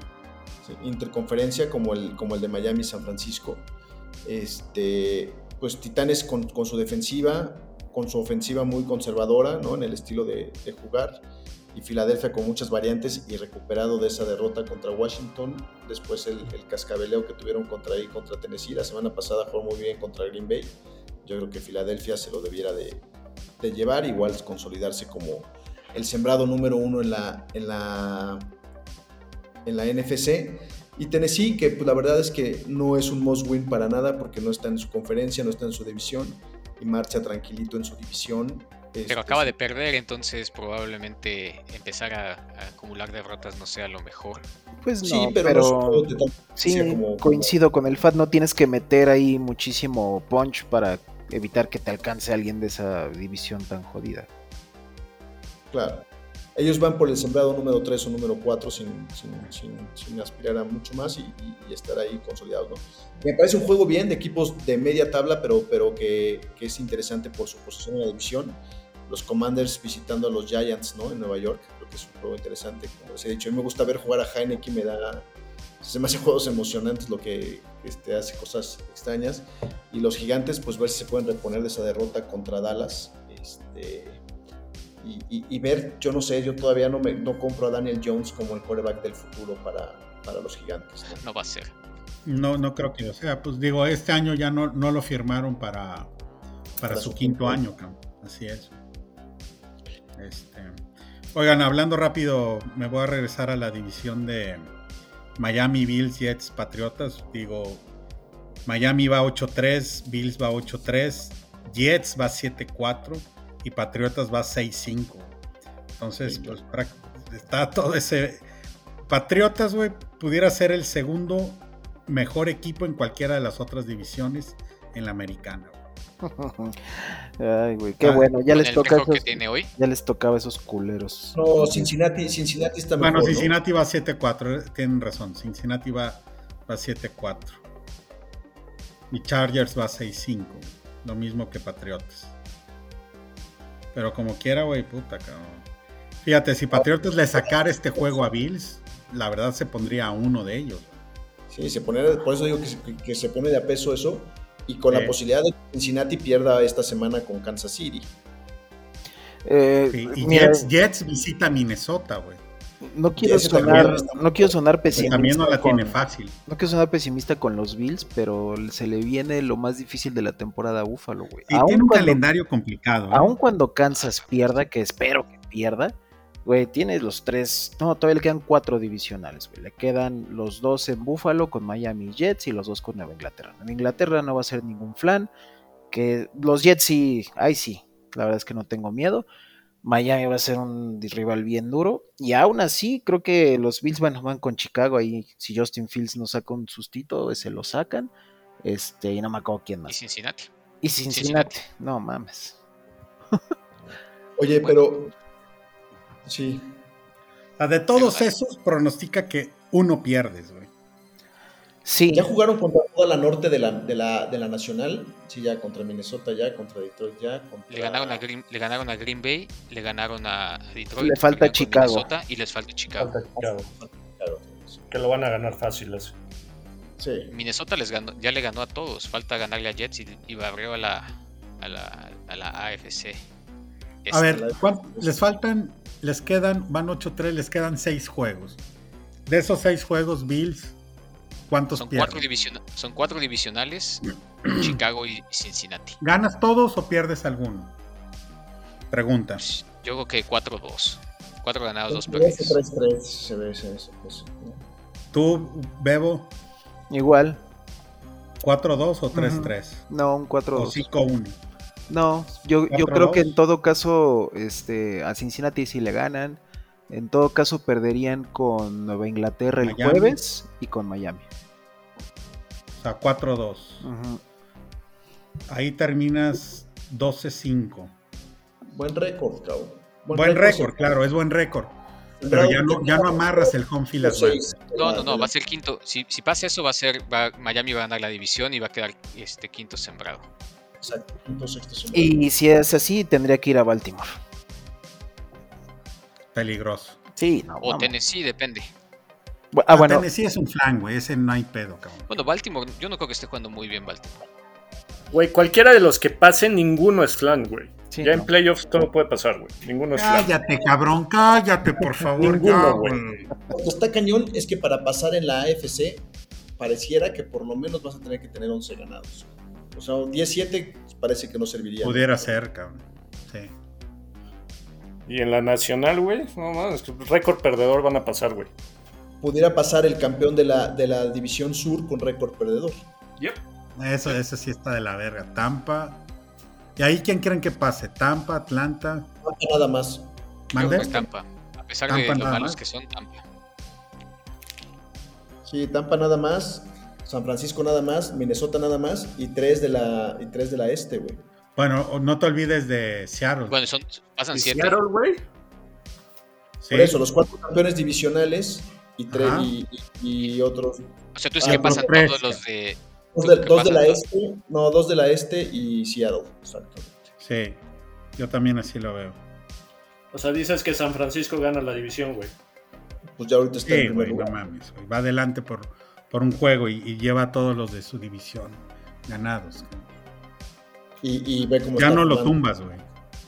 interconferencia como el, como el de Miami San Francisco. Este, pues Titanes con, su defensiva, con su ofensiva muy conservadora ¿no? en el estilo de, jugar. Y Filadelfia con muchas variantes y recuperado de esa derrota contra Washington. Después el, cascabeleo que tuvieron contra, ahí, contra Tennessee. La semana pasada jugó muy bien contra Green Bay. Yo creo que Filadelfia se lo debiera de, de llevar. Igual consolidarse como el sembrado número uno en la, en la en la NFC. Y Tennessee, que pues, la verdad es que no es un must win para nada porque no está en su conferencia, no está en su división y marcha tranquilito en su división. Pero acaba de perder, entonces probablemente empezar a, acumular derrotas no sea lo mejor. Pues no, sí, pero, sí, coincido con el FAT, no tienes que meter ahí muchísimo punch para evitar que te alcance alguien de esa división tan jodida. Claro. Ellos van por el sembrado número 3 o número 4 sin, sin, aspirar a mucho más y, estar ahí consolidados. Me parece un juego bien de equipos de media tabla, pero, pero que, es interesante por su posición en la división. Los Commanders visitando a los Giants ¿no? en Nueva York, creo que es un juego interesante. Como les he dicho, a mí me gusta ver jugar a Heineken, me da. Se me hace juegos emocionantes, lo que este, hace cosas extrañas. Y los Gigantes, pues ver si se pueden reponer de esa derrota contra Dallas. Este, y, ver, yo no sé, yo todavía no, me, no compro a Daniel Jones como el quarterback del futuro para, para los gigantes. ¿no? va a ser. No, no creo que lo sea. Pues digo, este año ya no, no lo firmaron para, para, su, quinto, año, así es. Este, oigan, hablando rápido, me voy a regresar a la división de Miami, Bills, Jets, Patriotas. Digo, Miami va 8-3, Bills va 8-3, Jets va 7-4 y Patriotas va 6-5. Entonces, pues está todo ese. Patriotas, güey, pudiera ser el segundo mejor equipo en cualquiera de las otras divisiones en la americana. (laughs) Ay, güey, qué ah, bueno. Ya les toca esos, que tiene hoy. Ya les tocaba esos culeros. No, Cincinnati, Cincinnati está mejor. Bueno, Cincinnati va 7-4, tienen razón. Cincinnati va, va 7-4. Y Chargers va 6-5. Lo mismo que Patriotas. Pero como quiera, güey, puta, cabrón. Fíjate, si Patriotas le sacara este juego a Bills, la verdad se pondría a uno de ellos. Sí, se pone, por eso digo que se, pone de a peso eso. Y con la posibilidad de que Cincinnati pierda esta semana con Kansas City. Eh, y Jets, visita Minnesota, güey. No quiero sonar, no quiero sonar pesimista. También no la tiene fácil. No quiero sonar pesimista con los Bills, pero se le viene lo más difícil de la temporada a Búfalo, güey. Y tiene un calendario complicado. ¿eh? Aún cuando Kansas pierda, que espero que pierda, Güey, tiene los tres. No, todavía le quedan cuatro divisionales, güey. Le quedan los dos en Buffalo con Miami Jets y los dos con Nueva Inglaterra. En Inglaterra no va a ser ningún flan. Que los Jets sí, ahí sí. La verdad es que no tengo miedo. Miami va a ser un rival bien duro. Y aún así, creo que los Bills bueno, van con Chicago. Ahí, si Justin Fields no saca un sustito, se lo sacan. Este, y no me acuerdo quién más. Y Cincinnati. Y Cincinnati. No mames. Oye, pero Sí. La de todos esos pronostica que uno pierdes, güey. Sí. ¿Ya jugaron contra toda la norte de la, de la, de la Nacional? Sí, ya contra Minnesota, ya contra Detroit, ya. Le, ganaron a Green, le ganaron a Green Bay, le ganaron a Detroit. Le falta Chicago. y les falta Chicago. Que lo van a ganar fácil eso. Sí. Minnesota les ganó, ya le ganó a todos. Falta ganarle a Jets y, y barrió a la, a la, a la AFC. A ver, les faltan, les quedan, van 8-3, les quedan 6 juegos. De esos 6 juegos, Bills, ¿cuántos son pierden? Cuatro son cuatro divisionales, (clears throat) Chicago y Cincinnati. ¿Ganas todos o pierdes alguno? Pregunta. Pues, yo creo que 4-2. 4 ganados, 2 perdidos. 3-3 se ve eso. ¿Tú, Bebo? Igual. ¿4-2 o 3-3? No, un 4-2. O 5-1. No, yo, yo creo que en todo caso este, a Cincinnati sí le ganan. En todo caso perderían con Nueva Inglaterra el jueves y con Miami. O sea, 4-2. Ahí terminas 12-5. Buen récord, cabrón. Buen, récord, claro, es buen récord. Pero ya no, ya no amarras el home field No, no, no, va a ser quinto. Si, si pasa eso, va a ser. Miami va a ganar la división y va a quedar este quinto sembrado. Exacto, Y si es así, tendría que ir a Baltimore. Peligroso. Sí, O Tennessee, depende. Ah, ah, bueno. Tennessee es un flan, güey. Ese no hay pedo, cabrón. Bueno, Baltimore, yo no creo que esté jugando muy bien Baltimore. Güey, cualquiera de los que pasen, ninguno es flan, güey. ya en playoffs todo puede pasar, güey. Ninguno es flan. Cállate, cabrón, cállate, por favor. ninguno, güey. Lo que está cañón es que para pasar en la AFC, pareciera que por lo menos vas a tener que tener 11 ganados. O sea, 10-7 parece que no serviría. Pudiera ser, cabrón. Sí. Y en la nacional, güey, no mames, récord perdedor van a pasar, güey. Pudiera pasar el campeón de la, de la división sur con récord perdedor. Yep. Eso, eso sí está de la verga. Tampa. ¿Y ahí quién quieren que pase? ¿Tampa, Atlanta? Tampa nada más. ¿Mande? Tampa. A pesar de lo malos que son, Tampa. Sí, Tampa nada más. San Francisco nada más, Minnesota nada más y tres de la, y tres de la este, güey. Bueno, no te olvides de Seattle. Bueno, son, pasan siete. Seattle, güey? Por eso, los cuatro campeones divisionales y, tres, y, otros. O sea, tú dices que pasan todos los de. Dos de, la este, no, dos de la este y Seattle, exacto. Sí, yo también así lo veo. O sea, dices que San Francisco gana la división, güey. Pues ya ahorita está en primer güey, No mames, Va adelante por por un juego y, lleva a todos los de su división ganados. Y, ve cómo ya no lo tumbas, güey.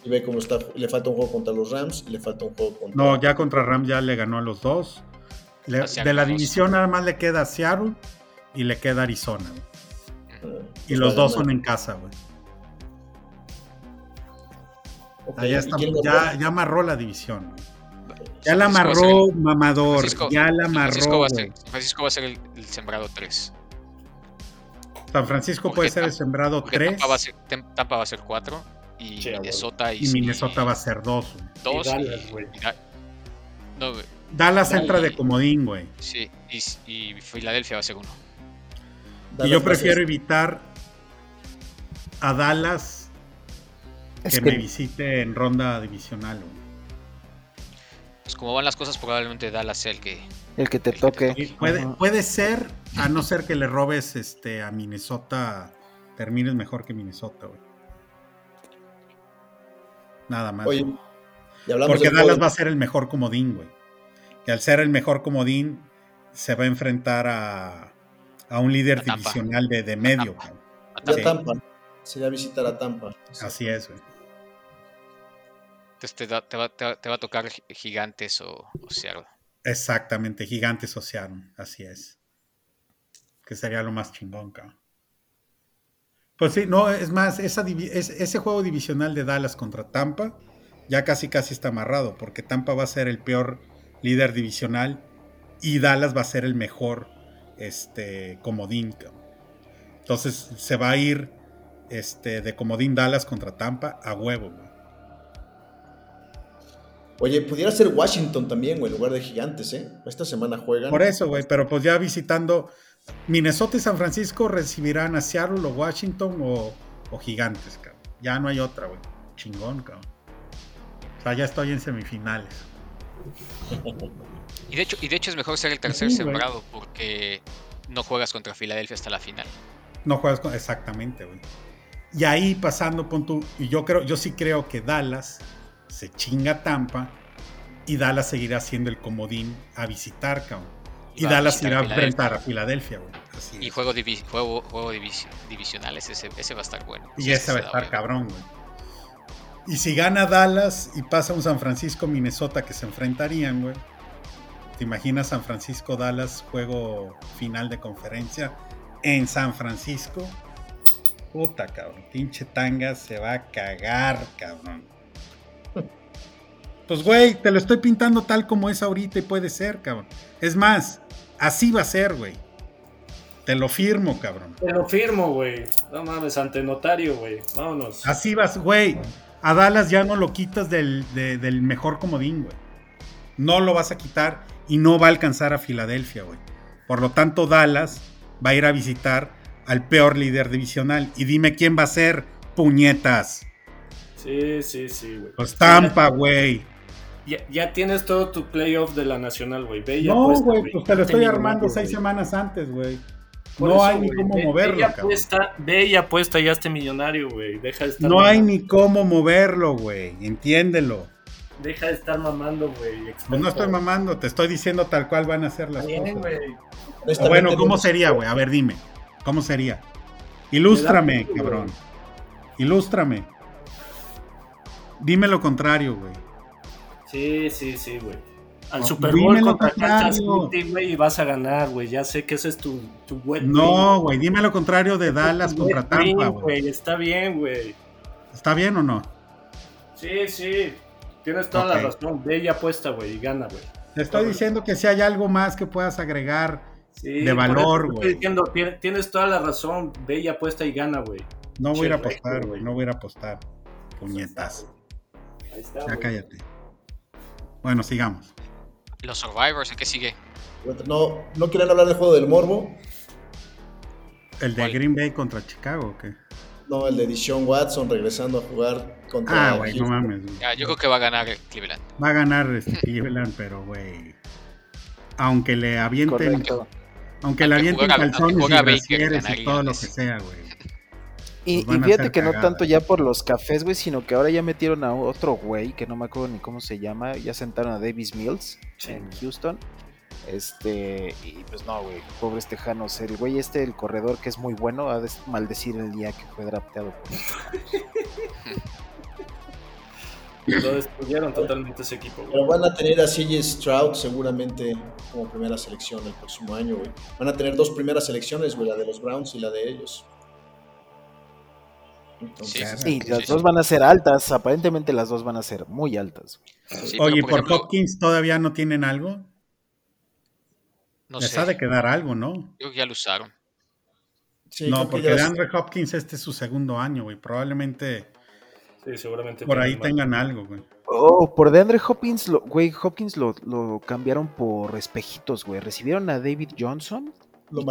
Y ve cómo está. Le falta un juego contra los Rams y le falta un juego contra. No, ya contra Rams ya le ganó a los dos. De la división nada más le queda Seattle y le queda Arizona. Ah, y los dos son en casa, güey. ya, ya, amarró la división. Ya la amarró, mamador. ya la amarró. Francisco va, a ser, Francisco va a ser el, sembrado 3. San Francisco puede ser el sembrado 3. Tampa va, a ser, Tampa va a ser 4. Y Minnesota y, y Minnesota va a ser 2. 2 Dallas, entra de comodín, güey. Sí, y, Filadelfia va a ser 1. Y yo prefiero evitar a Dallas que, me visite en ronda divisional. Pues como van las cosas, probablemente Dallas sea el que... El que te toque. puede, puede ser, a no ser que le robes este, a Minnesota, termines mejor que Minnesota, güey. Nada más. Oye, Porque Dallas va a ser el mejor comodín, güey. Y al ser el mejor comodín, se va a enfrentar a, a un líder divisional de, de medio. A Tampa. Sería visitar a Tampa. Así es, güey. Entonces te, va, te, va, a tocar gigantes o, o Seattle. Exactamente, gigantes o Seattle. Así es. Que sería lo más chingón, cabrón. Pues sí, no, es más, esa, ese juego divisional de Dallas contra Tampa ya casi casi está amarrado, porque Tampa va a ser el peor líder divisional y Dallas va a ser el mejor este, comodín. Entonces se va a ir este, de comodín Dallas contra Tampa a huevo. Oye, pudiera ser Washington también, güey, en lugar de Gigantes, ¿eh? Esta semana juegan. Por eso, güey, pero pues ya visitando Minnesota y San Francisco recibirán a Seattle o Washington o, Gigantes, cabrón. Ya no hay otra, güey. Chingón, cabrón. O sea, ya estoy en semifinales. (laughs) Y de hecho, y de hecho es mejor ser el tercer sembrado porque no juegas contra Filadelfia hasta la final. No juegas con. Exactamente, güey. Y ahí pasando, pon y yo creo, yo sí creo que Dallas se chinga Tampa y Dallas seguirá siendo el comodín a visitar, cabrón. Y, Dallas irá a enfrentar a Filadelfia, güey. y juego, juego, juego divisionales, ese, ese, va a estar bueno. Y ese va a estar cabrón, güey. Y si gana Dallas y pasa un San Francisco, Minnesota que se enfrentarían, güey. ¿Te imaginas San Francisco, Dallas, juego final de conferencia en San Francisco? Puta, cabrón. Pinche tanga se va a cagar, cabrón. Pues, güey, te lo estoy pintando tal como es ahorita y puede ser, cabrón. Es más, así va a ser, güey. Te lo firmo, cabrón. Te lo firmo, güey. No mames, ante notario, güey. Vámonos. Así vas, güey. A Dallas ya no lo quitas del, del mejor comodín, güey. No lo vas a quitar y no va a alcanzar a Filadelfia, güey. Por lo tanto, Dallas va a ir a visitar al peor líder divisional. Y dime quién va a ser, puñetas. Sí, sí, sí, güey. Pues Tampa, güey. Ya, tienes todo tu playoff de la Nacional, güey. No, güey, pues te lo estoy armando seis semanas antes, güey. No hay ni cómo moverlo, ve apuesta, ve y apuesta ya este millonario, güey. Deja de estar No hay ni cómo moverlo, güey. Entiéndelo. Deja de estar mamando, güey. Pues no estoy mamando, te estoy diciendo tal cual van a ser las Bien, cosas. bueno, ¿cómo sería, güey? A ver, dime. ¿Cómo sería? Ilústrame, cabrón. Ilústrame. Dime lo contrario, güey. Sí, sí, sí, güey. Al Super Bowl contra Kansas City, güey, y vas a ganar, güey. Ya sé que ese es tu, tu No, güey, dime lo contrario de Dallas contra Tampa, güey. Está bien, güey. ¿Está bien o no? Sí, sí. Tienes toda la razón. Bella apuesta, güey, y gana, güey. Te estoy diciendo que si hay algo más que puedas agregar de valor, güey. Tienes toda la razón. Bella apuesta y gana, güey. No voy a ir a apostar, güey. No voy a ir a apostar. Puñetas. Ahí está, ya cállate. Bueno, sigamos. Los Survivors, ¿en qué sigue? No, ¿no quieren hablar del juego del Morbo? ¿El de Green Bay contra Chicago o qué? No, el de Dishon Watson regresando a jugar contra. Ah, güey, no mames. yo creo que va a ganar Cleveland. Va a ganar este (laughs) Cleveland, pero güey. Aunque le avienten. Aunque le avienten calzones y, y todo lo que sea, güey. Y, fíjate que no tanto ya por los cafés, güey, sino que ahora ya metieron a otro güey, que no me acuerdo ni cómo se llama, ya sentaron a Davis Mills en Houston. Este, y pues no, güey, pobres tejanos. El güey este, el corredor que es muy bueno, ha de maldecir el día que fue drafteado. (laughs) Lo destruyeron totalmente ese equipo. Güey. Pero van a tener a CJ Stroud seguramente como primera selección el próximo año, güey. Van a tener dos primeras selecciones, güey, la de los Browns y la de ellos sí, las dos van a ser altas, aparentemente las dos van a ser muy altas. Oye, ¿por, Hopkins todavía no tienen algo? No Les ha de quedar algo, ¿no? Creo que ya lo usaron. no, porque de Andre Hopkins este es su segundo año, güey. Probablemente, sí, seguramente por ahí tengan algo, güey. Oh, por DeAndre Hopkins, lo, güey, Hopkins lo, lo cambiaron por espejitos, güey. Recibieron a David Johnson Lo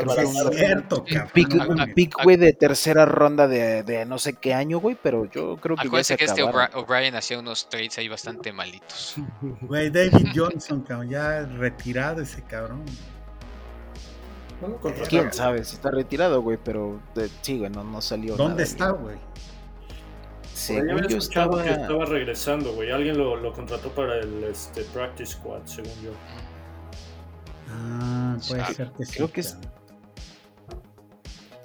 Cierto, cabrón. Pick, güey, de tercera ronda de, de no sé qué año, güey, pero yo creo que Acuérdense que este O'Brien hacía unos trades ahí bastante malitos. (laughs) Güey, David Johnson, cabrón, ya retirado ese cabrón. No lo contrataron. Quién sabe si está retirado, güey, pero de- sí, güey, no, no salió. ¿Dónde nada está, güey? Según yo estaba. que estaba regresando, güey. Alguien lo, lo contrató para el este, practice squad, según yo. Puede Ah, ser que sí. creo que es-.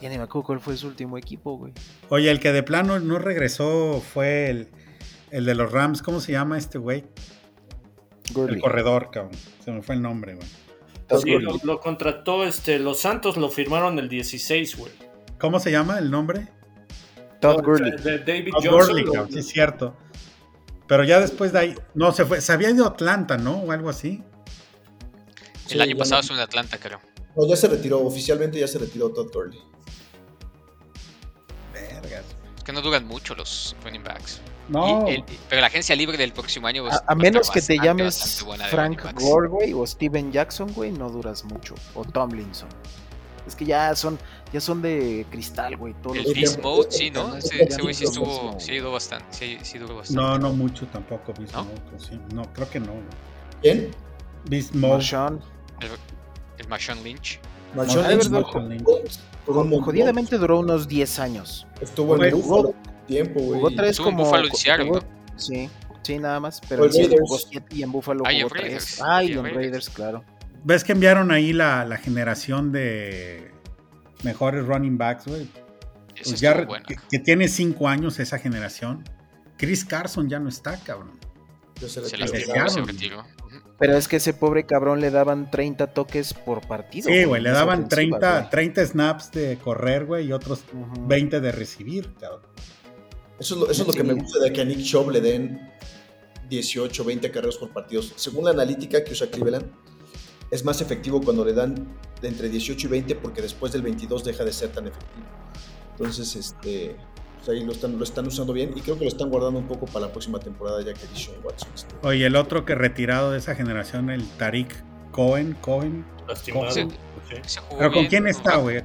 Ya ni me acuerdo cuál fue su último equipo, güey. Oye, el que de plano no regresó fue el, el de los Rams. ¿Cómo se llama este güey? El corredor, cabrón. Se me fue el nombre, güey. Sí, lo, lo contrató, este, los Santos lo firmaron el 16, güey. ¿Cómo se llama el nombre? Todd No, Gurley. de David Todd Johnson. Gurley, cabrón, sí es cierto. Pero ya después de ahí, no, se fue, se había ido a Atlanta, ¿no? O algo así. Sí, El año pasado no- estuvo en Atlanta, creo. No, ya se retiró, oficialmente ya se retiró Todd Gurley. Vergas. Es que no duran mucho los running backs. No, el- pero la agencia libre del próximo año A, menos que te llames Frank. Gore, güey, o Steven Jackson, güey, no duras mucho. O Tomlinson. Es que ya son, ya son de cristal, güey. El Beast Mode, sí, ¿no? Ese, ese güey sí estuvo, sí ayudó bastante, sí, sí duró bastante. no, no mucho tampoco, Beast ¿No? Mode, o sí. No, creo que no. güey. ¿Quién? Beast Mode. Marshawn. El, el Marshawn Lynch. Ay, Lynch. Jodidamente duró unos 10 años. Estuvo en Buffalo tiempo, güey. Jugó tres Estuvo en como. Buffalo y Seattle, jugó- ¿no? Sí, sí, nada más. Pero en Seattle Raiders. jugó 7 y en Buffalo Ah, jugó 3. Raiders. Ah, Y en Raiders. Raiders, claro. ¿Ves que enviaron ahí la, la generación de mejores running backs, güey? Pues ya que, que tiene cinco años esa generación. Chris Carson ya no está, cabrón. Se Se retiró. lastimó, se retiró. Pero es que ese pobre cabrón le daban 30 toques por partido. Sí, güey, le daban ofensiva, 30, güey. 30 snaps de correr, güey, y otros Ujú. 20 de recibir, cabrón. Eso es lo, eso es lo que me gusta de que a Nick Chubb le den 18, 20 carreras por partido. Según la analítica que usa Cleveland, es más efectivo cuando le dan de entre 18 y 20 porque después del 22 deja de ser tan efectivo. Entonces, este, pues ahí lo están, lo están usando bien y creo que lo están guardando un poco para la próxima temporada ya que Deshaun Watson está. Oye, el otro que retirado de esa generación, el Tariq Cohen, Cohen. Se jugó ¿Pero con bien, quién está, güey?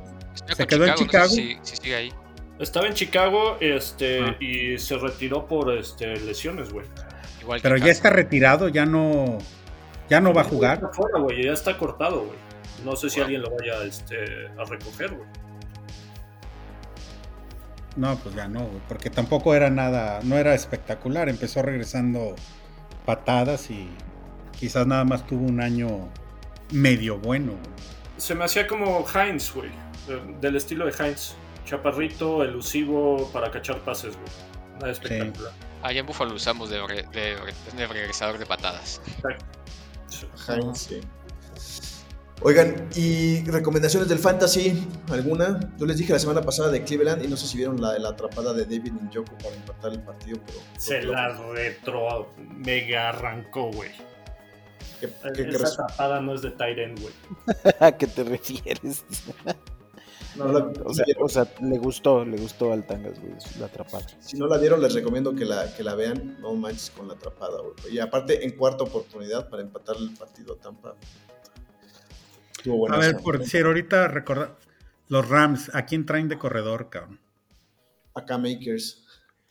¿Se quedó en no sé Chicago? si- si sigue ahí. Estaba en Chicago este, Ah. y se retiró por este, lesiones, güey. Igual Pero ya está retirado, ya no, ya no va a jugar. Está fuera, güey, ya está cortado, güey. No sé si Wow. alguien lo vaya este, a recoger, güey. No, pues ya no, güey, porque tampoco era nada, no era espectacular. Empezó regresando patadas y quizás nada más tuvo un año medio bueno. güey. Se me hacía como Heinz, güey. de- Del estilo de Heinz. Chaparrito, elusivo para cachar pases, güey. Nada espectacular. Allá en Buffalo usamos de, re- de, de regresador de patadas. Sí. Hines, sí. Oigan, ¿y recomendaciones del Fantasy? ¿Alguna? Yo les dije la semana pasada de Cleveland y no sé si vieron la, la atrapada de David Njoku para empatar el partido, pero... Se la retro mega arrancó, güey. ¿Qué, qué- Esa tapada no es de Tyren, güey. (laughs) ¿A qué te refieres? (laughs) no la- O sea, o sea, le gustó, le gustó al Tangas, güey, la atrapada. si no la vieron, les recomiendo que la, que la vean. No manches con la atrapada, güey. Y aparte, en cuarta oportunidad para empatar el partido a Tampa. A ver, por decir, ahorita recordar, los Rams, ¿a quién traen de corredor, cabrón? Acá Makers.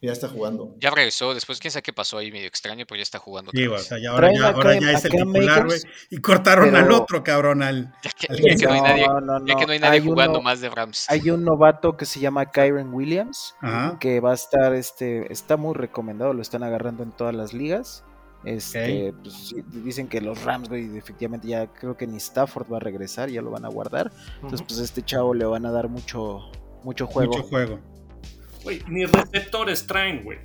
Ya está jugando. Ya regresó, después quién sabe qué pasó ahí medio extraño, pero ya está jugando. Sí, güey, o vez. sea, ya ahora, ya, acá- ahora ya es el titular, güey. Y cortaron pero- al otro, cabrón, al... Ya que, al ya que no hay No, nadie, no, ya que no. no hay nadie Hay jugando uno- más de Rams. Hay un novato que se llama Kyron Williams, Ajá. que va a estar, este, está muy recomendado, lo están agarrando en todas las ligas. Este, pues, sí, dicen que los Rams, güey, efectivamente ya creo que ni Stafford va a regresar, ya lo van a guardar. Entonces, pues este chavo le van a dar mucho, mucho juego. Mucho juego. Güey, ni receptores traen, güey.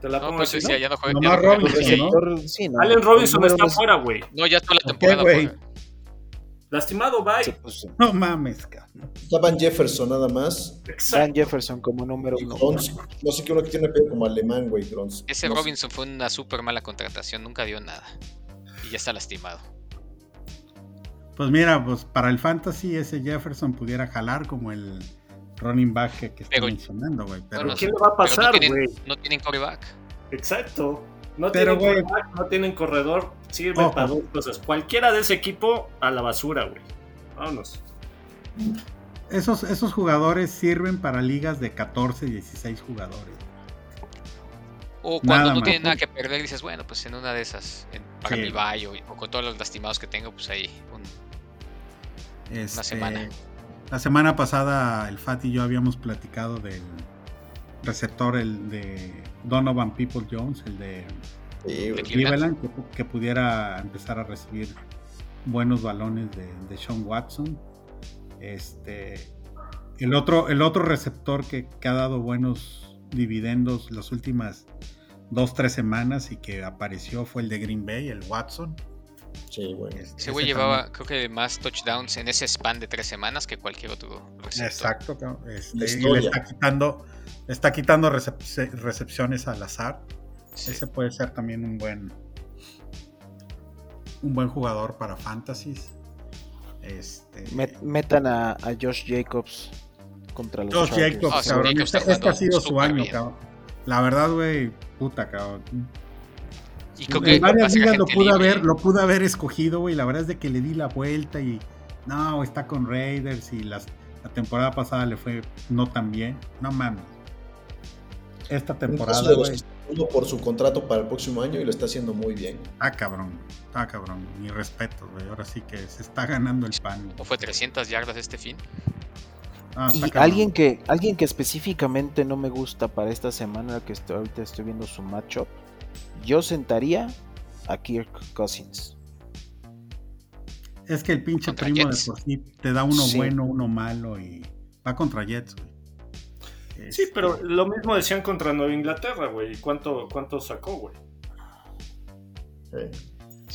Te la No, pongo pues así. ya no juega. Nomás ya no juega Robinson, nadie. ¿no? Receptor, sí, no, Allen Robinson está no es- fuera, güey. No, ya toda la ¿Por qué, temporada güey? Lastimado, bye. sí, pues, sí. No mames, cabrón. Estaban Jefferson nada más. Dan Exacto. Jefferson como número Y uno. Grons. No sé qué uno que tiene pelo como alemán, güey, Grons. Ese No sé. Robinson fue una súper mala contratación, nunca dio nada. Y ya está lastimado. Pues mira, pues para el fantasy ese Jefferson pudiera jalar como el running back que, que está mencionando, güey. Pero, Bueno, ¿Qué le va a pasar, no tienen, güey? no tienen coreback. Exacto. No Pero, tienen quarterback, no tienen corredor, sirve Ojo. para dos cosas. Cualquiera de ese equipo a la basura, güey. Vámonos. Esos, esos jugadores sirven para ligas de 14, 16 jugadores. O cuando no tienen nada que perder, dices, bueno, pues en una de esas, para mi bayo o, con todos los lastimados que tengo, pues ahí una este, semana. La semana pasada el Fat y yo habíamos platicado del receptor el de Donovan People Jones, el de, Cleveland, que, pudiera empezar a recibir buenos balones de, de Sean Watson. Este, el otro, el otro receptor que, ha dado buenos dividendos las últimas dos, tres semanas y que apareció fue el de Green Bay, el Watson. Sí, güey. Este, ese güey llevaba, creo que más touchdowns en ese span de tres semanas que cualquier otro receptor. Exacto, este, y le está quitando, está quitando recepciones al azar. Ese puede ser también un buen un buen jugador para fantasies. Este... metan a, Josh Jacobs contra los Josh Jacobs, ah, cabrón. este, este ha sido su año, cabrón. La verdad, güey, puta, cabrón. ¿Y en varias ligas lo pude, haber, lo pude haber escogido, güey. La verdad es de que le di la vuelta y no, está con Raiders y las, la temporada pasada le fue no tan bien. No mames. Esta temporada, güey por su contrato para el próximo año y lo está haciendo muy bien. Ah, cabrón. Ah, cabrón. Mi respeto, güey. Ahora sí que se está ganando el pan. ¿O fue 300 yardas este fin? Ah, y alguien que, alguien que específicamente no me gusta para esta semana, que estoy, ahorita estoy viendo su matchup, yo sentaría a Kirk Cousins. Es que el pinche primo de por sí te da uno bueno, uno malo y va contra Jets, güey. Sí, pero este, lo mismo decían contra Nueva Inglaterra, güey. ¿Cuánto, ¿Cuánto sacó, güey?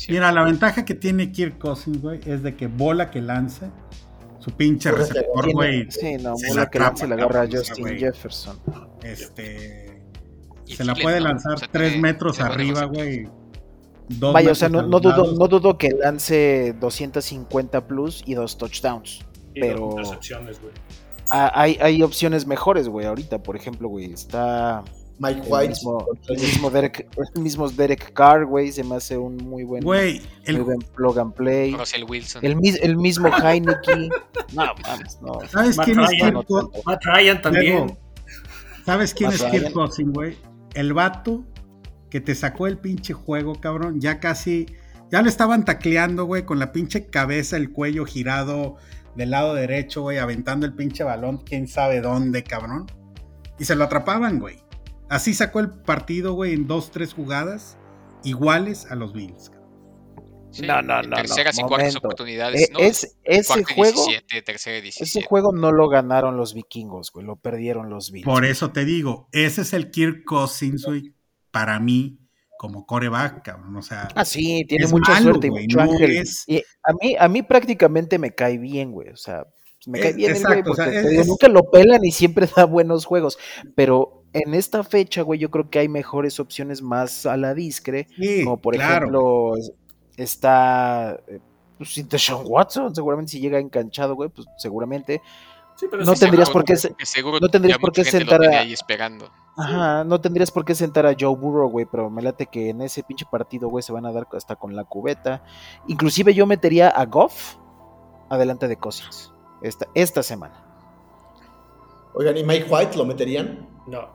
Mira, la ventaja que tiene Kirk Cousins, güey, es de que bola que lance, su pinche receptor, güey. Sí, no, bola que lance la agarra a Justin Jefferson. Este. Se la puede lanzar tres metros arriba, güey. Vaya, o sea, no, dudo, no dudo que lance 250 plus y dos touchdowns. pero. Dos güey. Ah, hay, hay opciones mejores, güey, ahorita, por ejemplo, güey, está... Mike White. El mismo, Derek, el mismo Derek Carr, güey, se me hace un muy buen, güey, el, muy and play. Russell Wilson. El, el mismo Heineken. (laughs) no, mames, no. ¿Sabes quién es Kirk Matt Ryan también. ¿Sabes quién es Kirk Cousins, güey? El vato que te sacó el pinche juego, cabrón. Ya casi, ya le estaban tacleando, güey, con la pinche cabeza, el cuello girado, del lado derecho, güey, aventando el pinche balón, quién sabe dónde, cabrón. Y se lo atrapaban, güey. Así sacó el partido, güey, en dos, tres jugadas iguales a los Bills. no, no, no. Terceras y cuartas oportunidades. ¿no? Es, ese juego. Ese juego no lo ganaron los vikingos, güey. Lo perdieron los Bills. Por eso te digo, ese es el Kirk Cousins, güey. Para mí, como coreback, cabrón. O sea, ah, sí, tiene mucha suerte y mucho ángel. Y a mí, a mí prácticamente me cae bien, güey. O sea, me cae bien el güey porque nunca lo pelan y siempre (laughs) da buenos juegos. Pero en esta fecha, güey, yo creo que hay mejores opciones más a la discre. como por ejemplo, está eh, pues, Sean Watson, seguramente si llega enganchado, güey, pues seguramente no, tendrías por qué, no tendrías por qué sentar a. Ajá, no tendrías por qué sentar a Joe Burrow, güey, pero me late que en ese pinche partido, güey, se van a dar hasta con la cubeta. Inclusive yo metería a Goff adelante de Cousins esta, esta semana. Oigan, ¿y Mike White lo meterían? No.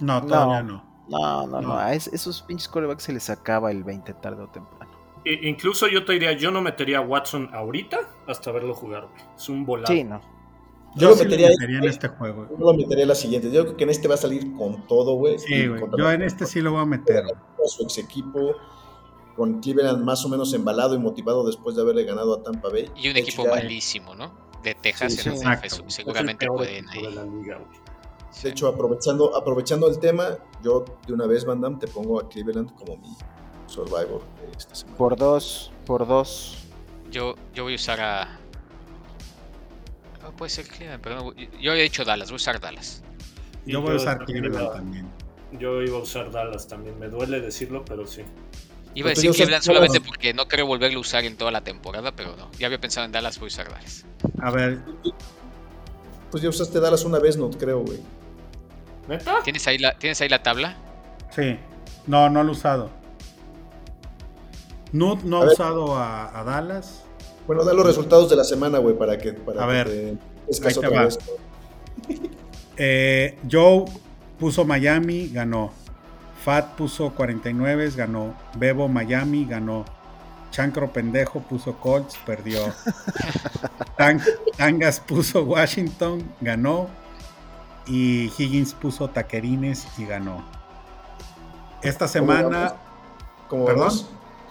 No, todavía no. No, no, no. A esos pinches corebacks se les acaba el 20 tarde o temprano. incluso yo te diría, yo no metería a Watson ahorita hasta verlo jugar, güey. Es un volado. Sí, no. Yo, lo metería, en este juego. Yo lo metería en la siguiente. Yo creo que en este va a salir con todo, güey. Sí, güey. Yo en este sí lo voy a meter. Su ex equipo, con Cleveland más o menos embalado y motivado después de haberle ganado a Tampa Bay. Y un equipo malísimo, ¿no? De Texas en el seguramente pueden ahí. De hecho, aprovechando, aprovechando el tema, yo de una vez, Van Damme, te pongo a Cleveland como mi Survivor de esta semana. Por dos, por dos. Yo, yo voy a usar a, puede ser Cleveland, pero yo había dicho Dallas, voy a usar Dallas. Yo voy a usar Cleveland también. Yo iba a usar Dallas también, me duele decirlo, pero sí. Iba a decir Cleveland solamente porque no quiero volverlo a usar en toda la temporada, pero no. Ya había pensado en Dallas, voy a usar Dallas. A ver. Pues ya usaste Dallas una vez, no creo, güey. ¿Neta? ¿Tienes ahí, la, ¿Tienes ahí la tabla? Sí. No, no lo he usado. No, no ha usado a Dallas. Bueno, da los resultados de la semana, güey, para que. Para a ver. Ahí te va. (laughs) Eh, Joe puso Miami, ganó. Fat puso 49, ganó. Bebo Miami, ganó. Chancro pendejo puso Colts, perdió. (laughs) Tangas puso Washington, ganó. Y Higgins puso Taquerines y ganó. Esta semana. ¿Cómo vamos?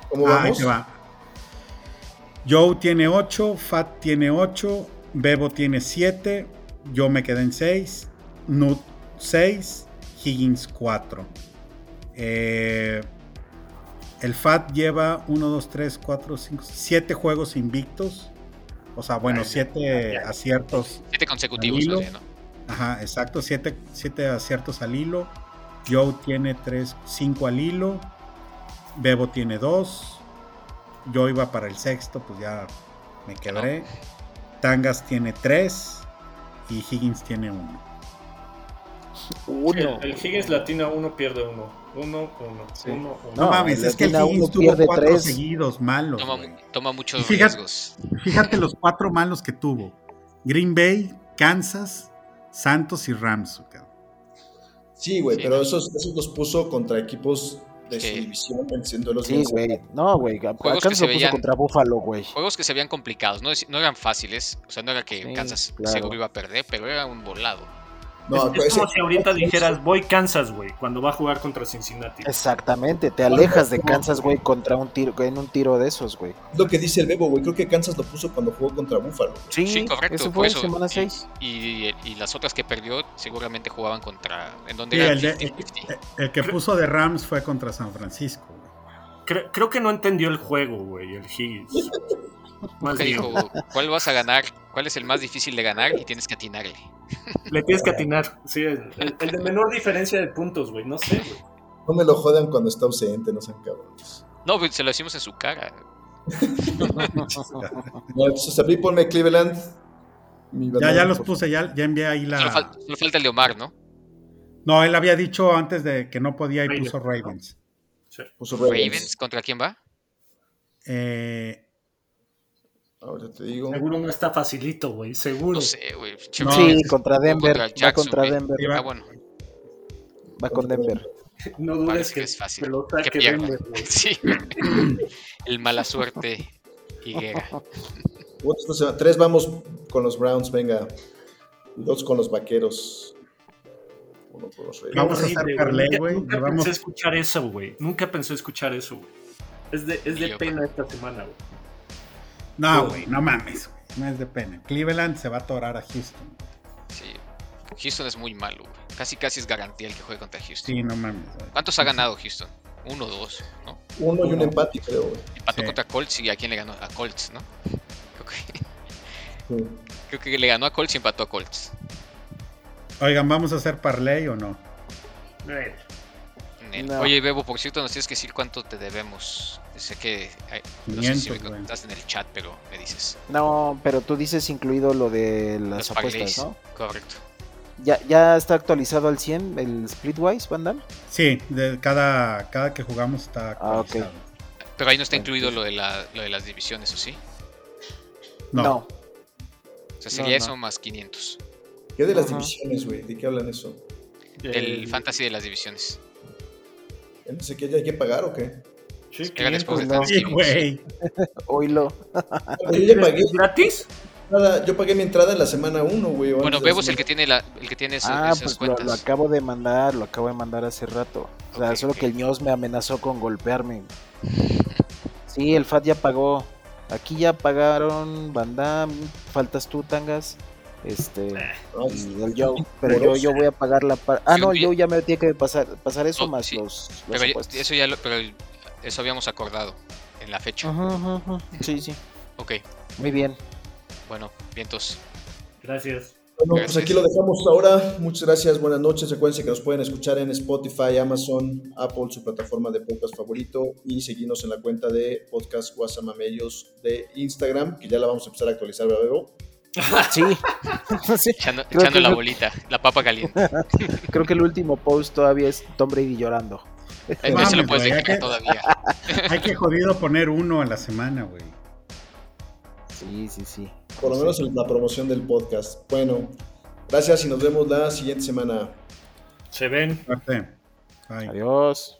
¿Cómo vamos? Ah, va. Joe tiene 8, Fat tiene 8, Bebo tiene 7, yo me quedé en 6, Nut 6, Higgins 4. Eh, el FAT lleva 1, 2, 3, 4, 5, 7 juegos invictos. O sea, bueno, 7 aciertos. 7 consecutivos, ¿no? Ajá, exacto, 7 aciertos al hilo. Joe tiene 3, 5 al hilo. Bebo tiene 2. Yo iba para el sexto, pues ya me quebré. Tangas tiene 3 y Higgins tiene 1. Uno. El, Higgins latina 1 pierde 1. 1, 1, No mames, es que el Higgins tuvo 4 seguidos malos. Toma, toma muchos fíjate, riesgos. Fíjate los 4 malos que tuvo: Green Bay, Kansas, Santos y Rams. Sí, güey, sí, pero esos, esos los puso contra equipos de su división venciendo los Sí, güey. No, güey. Juegos que se veían contra Buffalo, güey. Juegos que se veían complicados. No, no, eran fáciles. O sea, no era que Kansas claro. seguro iba a perder, pero era un volado. No, es, es como si ahorita dijeras, voy Kansas, güey, cuando va a jugar contra Cincinnati. Exactamente, te alejas de Kansas, güey, contra un tiro, en un tiro de esos, güey. Lo que dice el Bebo, güey, creo que Kansas lo puso cuando jugó contra Buffalo. Sí, sí, correcto. Eso fue eso. semana 6. Y, y, y, las otras que perdió seguramente jugaban contra... ¿En donde sí, el, de, el, el, que puso de Rams fue contra San Francisco. Creo, creo que no entendió el juego, güey, el Higgins. (laughs) Más dijo, ¿cuál vas a ganar? ¿Cuál es el más difícil de ganar? Y tienes que atinarle. Le tienes que atinar, sí, el, de menor diferencia de puntos, güey, no sé, güey. No me lo jodan cuando está ausente, no sean cabrones. No, se lo decimos en su cara. (laughs) no, entonces a mí ponme Cleveland. ya, ya los puse, ya, ya envié ahí la. Solo, fal solo, falta el de Omar, ¿no? No, él había dicho antes de que no podía y Ravens, puso Ravens. Sí. Puso Ravens. Ravens. ¿Contra quién va? Eh, Ahora te digo. Seguro no está facilito, güey. Seguro. No sé, güey. No, sí, contra Denver. Contra Jackson, va contra Denver. Va, ah, bueno. Va con Denver. No dudes que, que, es fácil. Que lo que. Denver, (laughs) sí. El mala suerte Higuera. Tres vamos con los Browns, venga. Dos con los vaqueros. Uno con los Reyes. Vamos a hacer parlay, güey. Nunca, nunca pensé escuchar eso, güey. Nunca pensé escuchar eso, güey. Es de, es de yo, pena esta semana, güey. No, güey, no mames, güey. No es de pena. Cleveland se va a atorar a Houston. Sí. Houston es muy malo, güey. Casi casi es garantía el que juegue contra Houston. Sí, no mames. Güey. ¿Cuántos ha ganado Houston? Uno o dos, ¿no? Uno y un empate, creo, güey. Empató sí. contra Colts y a quién le ganó? A Colts, ¿no? (laughs) Creo que... Sí. Creo que le ganó a Colts y empató a Colts. Oigan, ¿vamos a hacer parlay o no? No. Oye, Bebo, por cierto, nos tienes que decir cuánto te debemos. Sé que no 500, sé si me estás en el chat, pero me dices. No, pero tú dices incluido lo de las Los apuestas, ¿no? Correcto. ¿Ya, ¿Ya está actualizado al 100 el Splitwise, Vandal? Sí, de cada, cada que jugamos está actualizado. Ah, okay. Pero ahí no está incluido lo de, la, lo de las divisiones, ¿o sí? No. no. O sea, sería no, eso más 500. ¿Qué de las uh -huh. divisiones, güey? ¿De qué hablan eso? Del el... fantasy de las divisiones. No sé qué, ¿hay que pagar o qué? Sí, que después de sí, güey. Oílo. Yo ya pagué. ¿Gratis? Nada, yo pagué mi entrada en la semana 1, güey. Bueno, Bebo es el que tiene, la, el que tiene eso, ah, esas pues cuentas. Lo, lo, acabo de mandar, lo acabo de mandar hace rato. O sea, okay, solo okay. que el ños me amenazó con golpearme. Sí, el FAT ya pagó. Aquí ya pagaron Bandam, faltas tú, Tangas. Este, y el Joe, pero yo, yo voy a pagar la parte. Ah, no, yo ya me tiene que pasar, pasar eso oh, más sí. los, los pero eso ya lo, pero eso habíamos acordado en la fecha. Uh -huh, uh -huh. Sí, sí. Ok. Muy bien. Bueno, vientos. Gracias. Bueno, gracias. pues aquí lo dejamos ahora. Muchas gracias, buenas noches. Recuerden que nos pueden escuchar en Spotify, Amazon, Apple, su plataforma de podcast favorito, y seguirnos en la cuenta de Podcast Guasamamellos de Instagram, que ya la vamos a empezar a actualizar, ¿verdad, Bebo? Sí. (laughs) sí. Echando, echando la bolita, la papa caliente. (laughs) Creo que el último post todavía es Tom Brady llorando. Ese lo puedes dejar que, todavía. (laughs) Hay que jodido poner uno a la semana, güey. Sí, sí, sí. Por lo menos en la promoción del podcast. Bueno, gracias y nos vemos la siguiente semana. Se ven. Adiós.